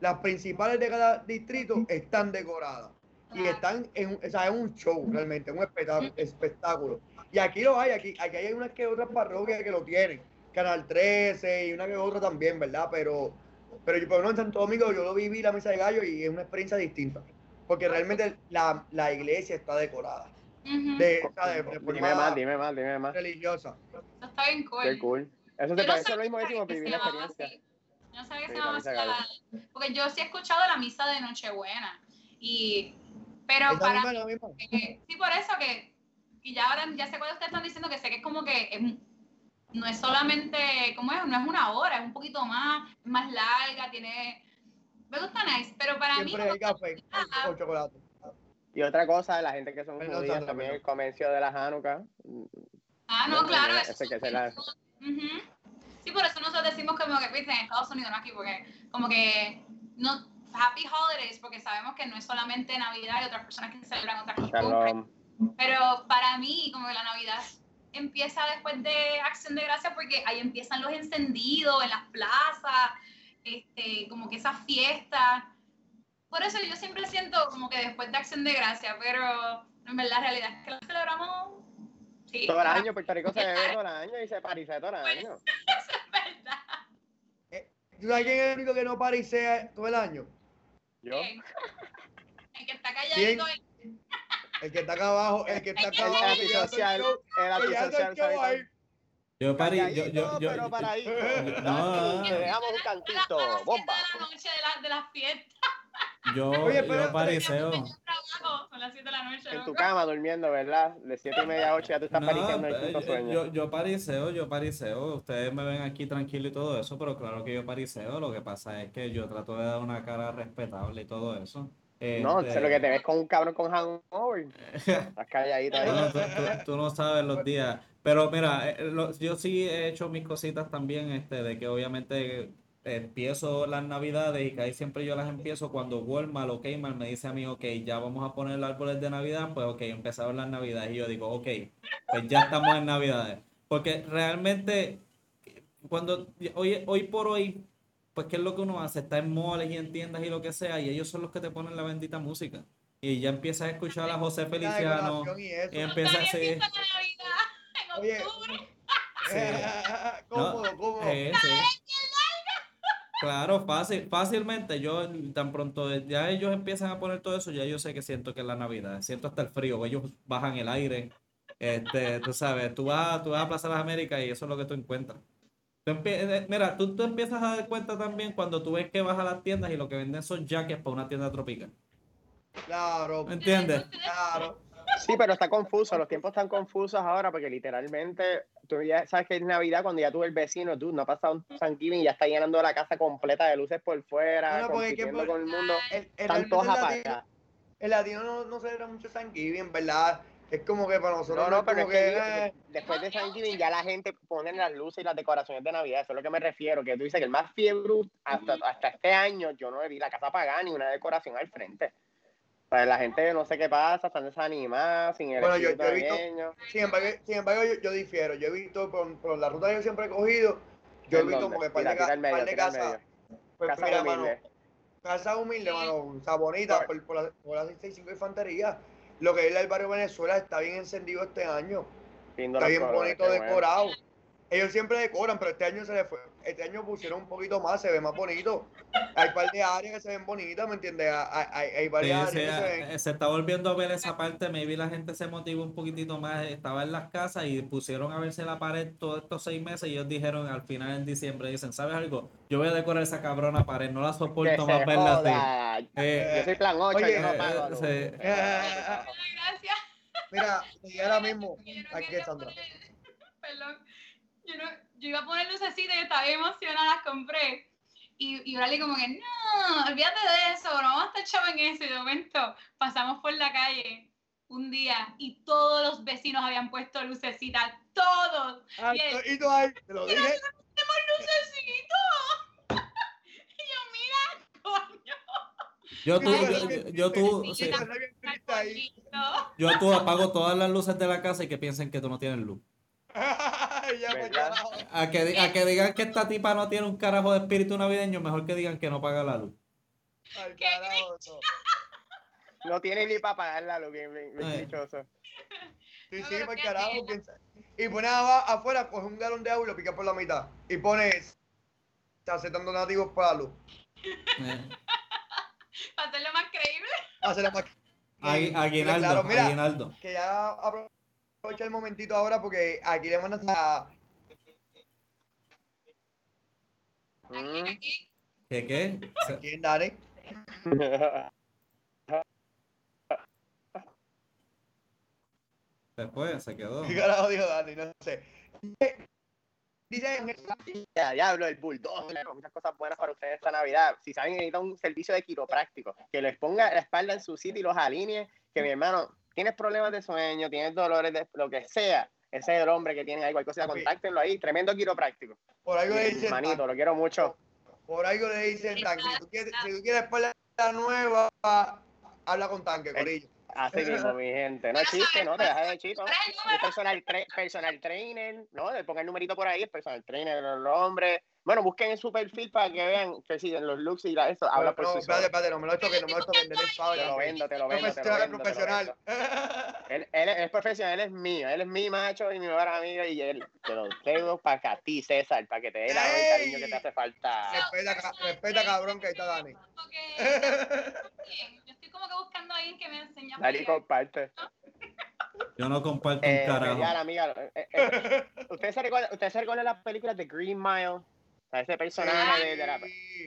Las principales de cada distrito están decoradas. Y están en, un- o sea, es un show realmente, un espectáculo, espectáculo. Y aquí lo hay, aquí, aquí hay unas que otras parroquias que lo tienen. Canal 13 y una que otra también, ¿verdad? Pero, pero yo por lo menos en Santo Domingo yo lo viví la misa de gallo y es una experiencia distinta. Porque realmente la, la iglesia está decorada. Ujú. De, o sea, de, de Dime más, dime más, dime más. religiosa. Eso está bien cool. Qué cool. Eso te no parece sabía lo mismo que decimos, vivir la experiencia. así. No sabía que Sí, se la llamaba de la- Porque yo sí he escuchado la misa de Nochebuena. Y, pero Esa para misma, misma. Eh, sí, por eso que, y ya ahora, ya sé cuál ustedes están diciendo, que sé que es como que es- no es solamente, ¿cómo es? No es una hora, es un poquito más, es más larga, tiene, me gusta nice, pero para mí, Siempre hay café o chocolate. Y otra cosa, la gente que son Perdón, judías también, el comercio de la Hanukkah. ah, no, no, claro, no, eso ese que se la-. Sí, por eso nosotros decimos como que, viste, en Estados Unidos, no aquí, porque como que, no, Happy Holidays, porque sabemos que no es solamente Navidad, hay otras personas que celebran otras. Shalom. Pero para mí, como que la Navidad empieza después de Acción de Gracias porque ahí empiezan los encendidos en las plazas, este, como que esas fiestas. Por eso yo siempre siento como que después de Acción de Gracias, pero en verdad la realidad es que la celebramos. Sí, Todo el año, Puerto Rico se bebe <laughs> todo el año y se parise todo el año. <laughs> eso es verdad. ¿Tú sabes quién es el único que no parisea todo el año? Yo. El que está calladito ahí. El que está acá abajo, el que está acá El abajo. el antisocial, el antisocial, ahí. Yo parí, yo, yo, yo, pero paradito. no, Te dejamos un las- cantito, las bomba. de la noche de la, de la fiesta. yo, Oye, pero- yo pariseo. Son las 7 de la noche. En tu cama durmiendo, ¿verdad? De 7 y media a 8 ya tú estás No, pariciando el eh, quinto yo, sueño. yo, yo pariseo, yo pariseo. Ustedes me ven aquí tranquilo y todo eso, pero claro que yo pariseo. Lo que pasa es que yo trato de dar una cara respetable y todo eso. No, Este, sé lo que te ves con un cabrón con hangover. Estás calladito ahí. <laughs> Bueno, tú, tú- tú no sabes los días. Pero mira, eh, lo- yo sí he hecho mis cositas también, este, de que obviamente empiezo las navidades y que ahí siempre yo las empiezo cuando Walmart o Kmart me dice a mí, ok, ya vamos a poner árboles de Navidad, pues ok, empezaron las navidades y yo digo, ok, pues ya estamos en navidades. Porque realmente, cuando hoy, hoy por hoy, pues qué es lo que uno hace, está en moles y en tiendas y lo que sea, y ellos son los que te ponen la bendita música. Y ya empiezas a escuchar a José Feliciano. Y eso. Y empieza Nadie así. piensa en la Navidad <laughs> en Oye. octubre. <laughs> cómodo, cómodo. Eh, sí. <laughs> Claro, fácil, fácilmente. Yo tan pronto ya ellos empiezan a poner todo eso, ya yo sé que siento que es la Navidad. Siento hasta el frío, ellos bajan el aire. Este, tú sabes, tú vas, tú vas a Plaza de las Américas y eso es lo que tú encuentras. Tú empie- eh, mira, tú, tú empiezas a dar cuenta también cuando tú ves que vas a las tiendas y lo que venden son jackets para una tienda tropical. Claro, ¿Me entiendes? claro. Sí, pero está confuso, los tiempos están confusos ahora porque literalmente tú ya sabes que es Navidad cuando ya tú el vecino, tú no ha pasado un Thanksgiving y ya está llenando la casa completa de luces por fuera, Bueno, porque es que compitiendo por- con el mundo. El, el, Están todos realmente el apagados. latino, el latino no, no celebra mucho Thanksgiving, ¿verdad? Es como que para nosotros No, no, es pero es como que eh, después de Thanksgiving ya la gente pone las luces y las decoraciones de Navidad, eso es lo que me refiero, que tú dices que el más fiebre hasta, hasta este año yo no vi la casa apagada ni una decoración al frente. Pues la gente no sé qué pasa, están desanimadas, sin el Bueno, yo- he visto- navideño. sin embargo, sin embargo yo, yo difiero. Yo he visto por, por la ruta que yo siempre he cogido, yo he ¿En visto dónde? como que par Tira, de, ca- tira al medio, par de casas. medio. Pues Casa mira, humilde. mano, casa humilde, mano, o sea, bonita, Por- por, por, la, por la 65 Infantería. Lo que es el barrio Venezuela está bien encendido este año. Lindo Está bien bonito bueno. Ellos siempre decoran, pero este año se le fue. Este año pusieron un poquito más, se ve más bonito. Hay par de áreas que se ven bonitas, ¿me entiendes? Hay, hay, hay Sí, varias sí, áreas que se ven. se está volviendo a ver esa parte, maybe la gente se motivó un poquitito más, estaba en las casas y pusieron a verse la pared todos estos seis meses y ellos dijeron al final en diciembre, dicen, ¿sabes algo? Yo voy a decorar esa cabrona pared, no la soporto se más verla así. Eh, Yo soy plan 8, Oye, yo no eh, pago. Eh, gracias. <laughs> Mira, y ahora mismo, aquí Sandra. <laughs> Perdón. Yo, no, yo iba a poner lucecitas y estaba bien emocionada, las compré. Y, y Bradley como que, no, olvídate de eso, no vamos a estar chavos en eso. Y de momento pasamos por la calle un día y todos los vecinos habían puesto lucecitas, todos. Bien. y tú ahí, te lo dije. ¡Tenemos lucecitos! <laughs> y yo, mira, coño. Yo tú, Ay, yo, yo tú, sí, yo tú apago todas las luces de la casa y que piensen que tú no tienes luz. <laughs> ya, pues. A que, di- a que digan que esta tipa no tiene un carajo de espíritu navideño, mejor que digan que no paga la luz. Carajo, no. No tiene ni para pagar la luz, bien, bien, bien Eh. dichoso. Sí, No, sí, pero por fíjate, carajo. ella- piensa. Y pone afuera, coge un galón de agua y lo pica por la mitad. Y pones aceptando nativos para la luz. Eh, <laughs> Para hacerlo más creíble. Hace la máquina. agui- Aguinaldo, Claro, mira, aguinaldo. que ya aprovecha el momentito ahora porque aquí le mandas a. ¿Qué qué? Se- ¿Quién, Dani? Se fue, se quedó. ¿Qué carajo dijo Dani? No sé. Dice Ya, diablo, el bulldog. Muchas cosas buenas para ustedes esta Navidad. Si saben, necesitan un servicio de quiropráctico. Que les ponga la espalda en su sitio y los alinee. Que mi hermano, tienes problemas de sueño, tienes dolores de lo que sea. Ese es el hombre que tiene ahí cualquier cosa, contáctenlo ahí. Tremendo quiropráctico. por algo le dicen. Manito, lo quiero mucho. Por algo le dicen tanque. Si tú quieres, si tú quieres espalda nueva, habla con tanque, Corillo. Así mismo, mi gente. No es chiste, no, te dejas de chiste. ¿no? El personal, tra- personal trainer, ¿no? Le ponga el numerito por ahí, es personal trainer, el hombre. Bueno, busquen en su perfil para que vean que si en los looks y la- eso habla por no, sí espérate, espérate, no me lo toques, no me lo toques. Te lo vendo, te lo vendo, te lo Profesional, vendo. te lo profesional. vendo. Él, él es profesional, él es mío, él es mi macho y mi mejor amigo y él te lo tengo para que a ti, César, para que te dé el amor y cariño que te hace falta. Respeta, respeta, cabrón, que ahí está Dani. <laughs> Como que- buscando a alguien que me enseñe a comparte. <laughs> Yo no comparto Eh, un carajo. pelear, amiga. eh, eh, <laughs> ¿Ustedes se recuerdan, ustedes se recuerdan las películas de Green Mile? O sea, ese personaje de, de la...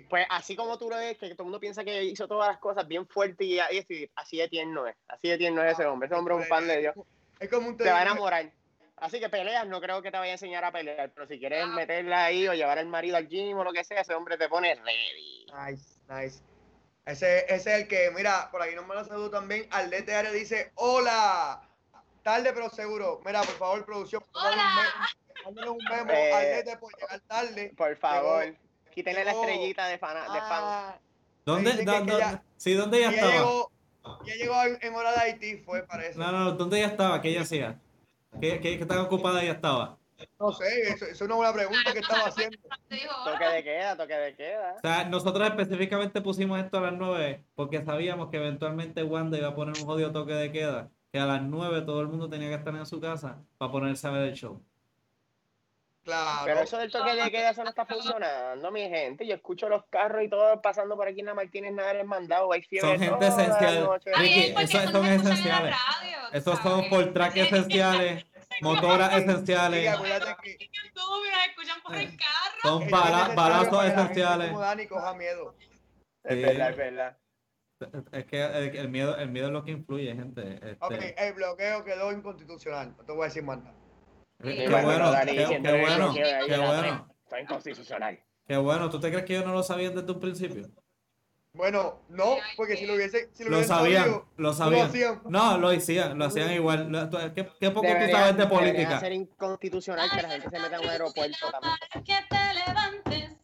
Pues así como tú lo ves, que todo el mundo piensa que hizo todas las cosas bien fuertes y, y así- así de tierno es. Así de tierno es ese hombre. Ese hombre es un fan de Dios. Es como un Te va a enamorar. Así que peleas, no creo que te vaya a enseñar a pelear, pero si quieres meterla ahí o llevar al marido al gym o lo que sea, ese hombre te pone ready. Nice, nice. Ese, ese es el que, mira, por aquí nos manda saludo también. Aldete Ares dice, hola. Tarde pero seguro. Mira, por favor, producción, mándanos un Hola. memo, mándanos un memo, Eh, Aldete, por llegar tarde. Por favor. Quítenle la llegó- estrellita de fan. De fan. Ah, ¿Dónde, da- que da- ya- sí, ¿dónde ella ya estaba? llegó, ya llegó en, en hora de Haití, fue, parece. No, no, no, ¿dónde ella estaba? ¿Qué ella hacía? ¿Qué, qué, qué tan ocupada ella estaba? No sé, eso, eso es una buena pregunta que estaba haciendo. Toque de queda, toque de queda. O sea, nosotros específicamente pusimos esto a las 9 porque sabíamos que eventualmente Wanda iba a poner un jodido toque de queda, que a las 9 todo el mundo tenía que estar en su casa para ponerse a ver el show. Claro. Pero eso del toque de queda, eso no está funcionando, mi gente. Yo escucho los carros y todo pasando por aquí en la Martínez Nada mandado. Hay fiebre Son gente esencial. Ricky, eso- eso son esenciales. radio, Esos son por track esenciales, <laughs> motoras Y esenciales, acuérdate que YouTube y nos escuchan por el carro. son bala- balazos esenciales. Como Dani coja miedo. Es verdad, es verdad. Es que el, el miedo, el miedo es lo que influye, gente. Este, Ok, el bloqueo quedó inconstitucional. No te voy a decir más nada. qué, Sí, qué bueno, bueno, Dani qué, qué bueno, qué bueno. Está inconstitucional. qué bueno. ¿Tú te crees que yo no lo sabía desde un principio? Bueno, no, porque si lo hubiese, si lo Lo sabían, sabido, lo lo sabían. hacían. No, lo hacían, lo hacían igual. Lo- tú- ¿Qué, qué poco tú Debería- sabes de debería política? ser inconstitucional que la gente se meta en un aeropuerto también. Para que te levantes.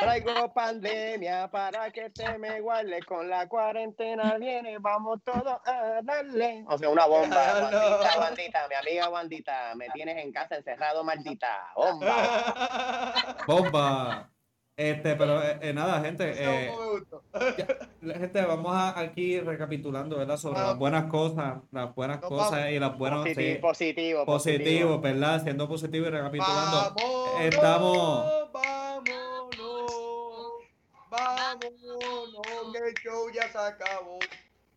Traigo pandemia para que te me guardes. Con la cuarentena viene, vamos todos a darle. O sea, una bomba. <laughs> No. Wandita, Wandita, mi amiga Wandita, me tienes en casa encerrado, maldita. Bomba. <laughs> Bomba. Este, pero eh, eh, nada, gente. Eh, no la gente, vamos a, aquí recapitulando, ¿verdad? Sobre Ah. las buenas cosas, las buenas Nos cosas vamos. y las buenas. sí, Positivo, positivo, positivo, ¿verdad? Siendo positivo y recapitulando. Vámonos, Estamos- Vámonos, vámonos, que el show ya se acabó.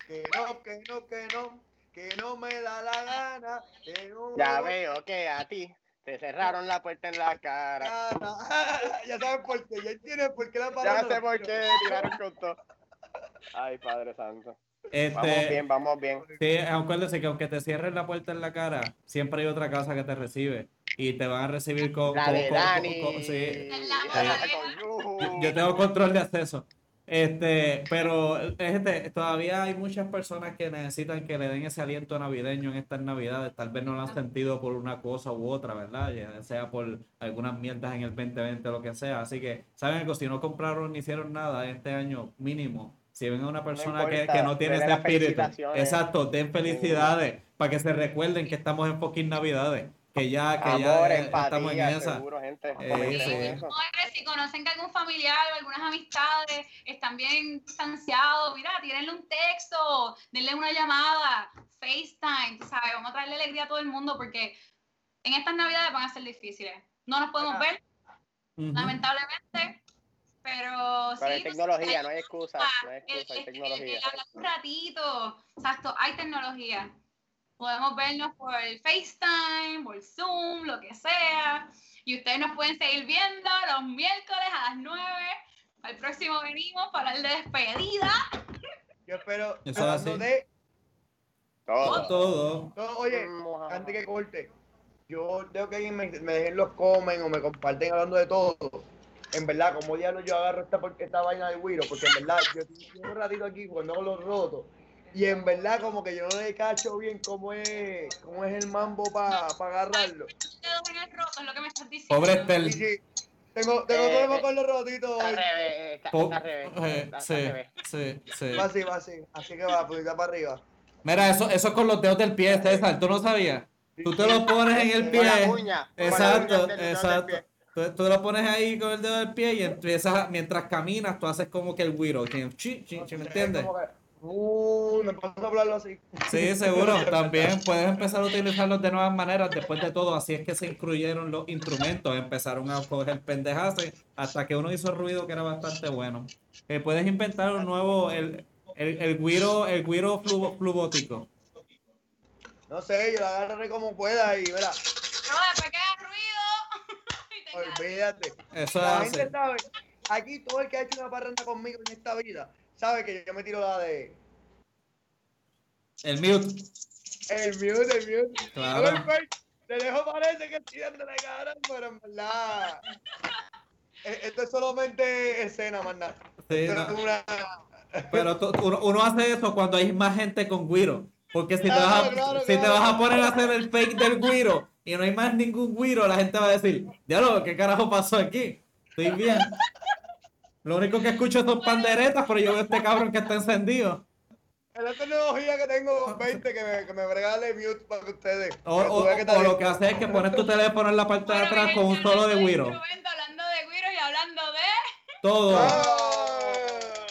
Que no, que no, que no, que no me da la gana. Que no Ya veo que a ti te cerraron la puerta en la cara. gana. <laughs> ya sabes por qué, ya entiendes por qué la Ya palabra. sé por qué tiraron con todo. Ay, Padre Santo. Vamos Este, bien, vamos bien. sí, acuérdense que aunque te cierren la puerta en la cara, siempre hay otra casa que te recibe y te van a recibir con. La con- de con- con- Dani. con- sí. La La de- con Yuhu. Yo tengo control de acceso. Este, pero gente, todavía hay muchas personas que necesitan que le den ese aliento navideño en estas navidades. Tal vez no lo han sentido por una cosa u otra, ¿verdad? Ya sea por algunas mierdas en el 2020 o lo que sea. Así que, ¿saben algo? Si no compraron ni hicieron nada este año, mínimo. Si ven a una persona que, importa, que no tiene ese espíritu, exacto, den felicidades para que se recuerden que estamos en fucking navidades. Que ya, que Amor, ya eh, estamos en empatía, esa. seguro, gente. Eh, eso. Señores, si conocen que algún familiar o algunas amistades están bien distanciados, mira, tírenle un texto, denle una llamada, FaceTime, tú ¿sabes? Vamos a traerle alegría a todo el mundo porque en estas navidades van a ser difíciles. No nos podemos ver, lamentablemente, pero Pero hay sí, tú tecnología, no hay excusa. No hay excusa, hay el- el- tecnología. el un ratito, exacto, hay tecnología. Podemos vernos por FaceTime, por Zoom, lo que sea. Y ustedes nos pueden seguir viendo los miércoles a las 9. Al próximo venimos para el de despedida. Yo espero. Eso es hablando así. de- Todo. Todo. no, oye, antes que corte, yo tengo que me, me dejen los comen o me comparten hablando de todo. En verdad, como diablos yo agarro esta, esta vaina de Wiro, porque en verdad yo tengo un ratito aquí cuando hago los rotos. Y en verdad, como que yo no le cacho bien cómo es, cómo es el mambo para agarrarlo. Dedos en el roto, es lo que me estás diciendo. Pobre Estel. sí, tengo, tengo Eh, problemas eh, con los rotitos al revés, está, al revés. eh, sí, al revés. sí, sí. Va así, va así. Así que va, pues para arriba. Mira, eso, eso es con los dedos del pie, César. ¿Tú no sabías? Tú te lo pones en el Con la pie. con la Exacto, uña del dedo del exacto. Tú, tú lo pones ahí con el dedo del pie y empiezas, mientras caminas, tú haces como que el chi, ¿Me entiendes? Como que, Uh, me pasa a hablarlo así. Sí, seguro. También puedes empezar a utilizarlos de nuevas maneras. Después de todo, así es que se incluyeron los instrumentos. Empezaron a coger pendejadas hasta que uno hizo ruido que era bastante bueno. Eh, puedes inventar un nuevo, el, el, el güiro, el flubótico. No sé, yo la agarraré como pueda y verá. Pero después que haga ruido. <laughs> Olvídate. Eso La hace. gente sabe, aquí todo el que ha hecho una parranda conmigo en esta vida, sabe que yo me tiro la de El mute. el mute, el mute. Claro. Fer, De lejos parece que estoy dándole cara, pero en verdad. e- Esto es solamente escena, más nada. Sí, no. una. Pero tú- uno, uno hace eso cuando hay más gente con güiro. Porque si te, vas a, claro, si te vas a poner a hacer el fake del güiro y no hay más ningún güiro, la gente va a decir, diablo, ¿qué carajo pasó aquí? Estoy bien. Lo único que escucho son panderetas, pero yo veo este cabrón que está encendido. Es la tecnología que tengo con 20 que me, que me regale mute para ustedes. O, o- que lo que hace es que pones tu teléfono en la parte de atrás con un solo de Wiro. Hablando de Wiro y hablando de... Todo. ¡Ah!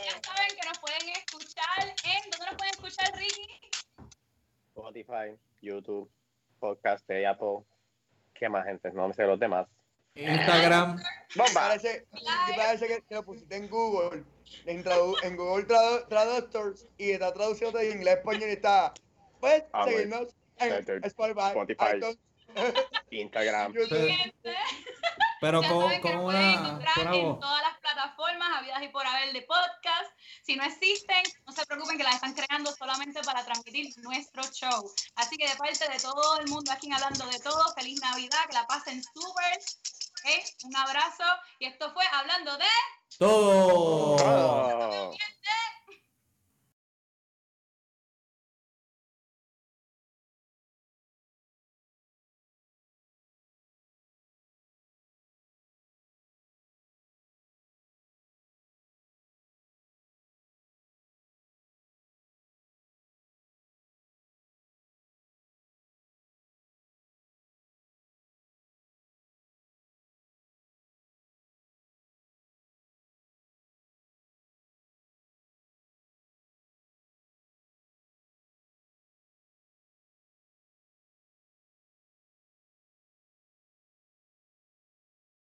Ya saben que nos pueden escuchar en... ¿Dónde nos pueden escuchar, Ricky? Spotify, YouTube, podcast de Apple. ¿Qué más, gente? No me sé los demás. Instagram. ¡Bomba! Parece, parece que, que lo pusiste en Google, en, tradu- en Google Tradu- Traductors y está traducido de inglés a español y está. Pues, Ah, seguirnos en Spotify, Spotify. iTunes, <laughs> Instagram. <laughs> YouTube. Pero ya con, saben que con una, encontrar una en voz. todas las plataformas habidas y por haber de podcast. Si no existen, no se preocupen que las están creando solamente para transmitir nuestro show. Así que de parte de todo el mundo aquí hablando de todo, feliz Navidad, que la pasen súper. ¿eh? Un abrazo. Y esto fue hablando de... Todo. Ah.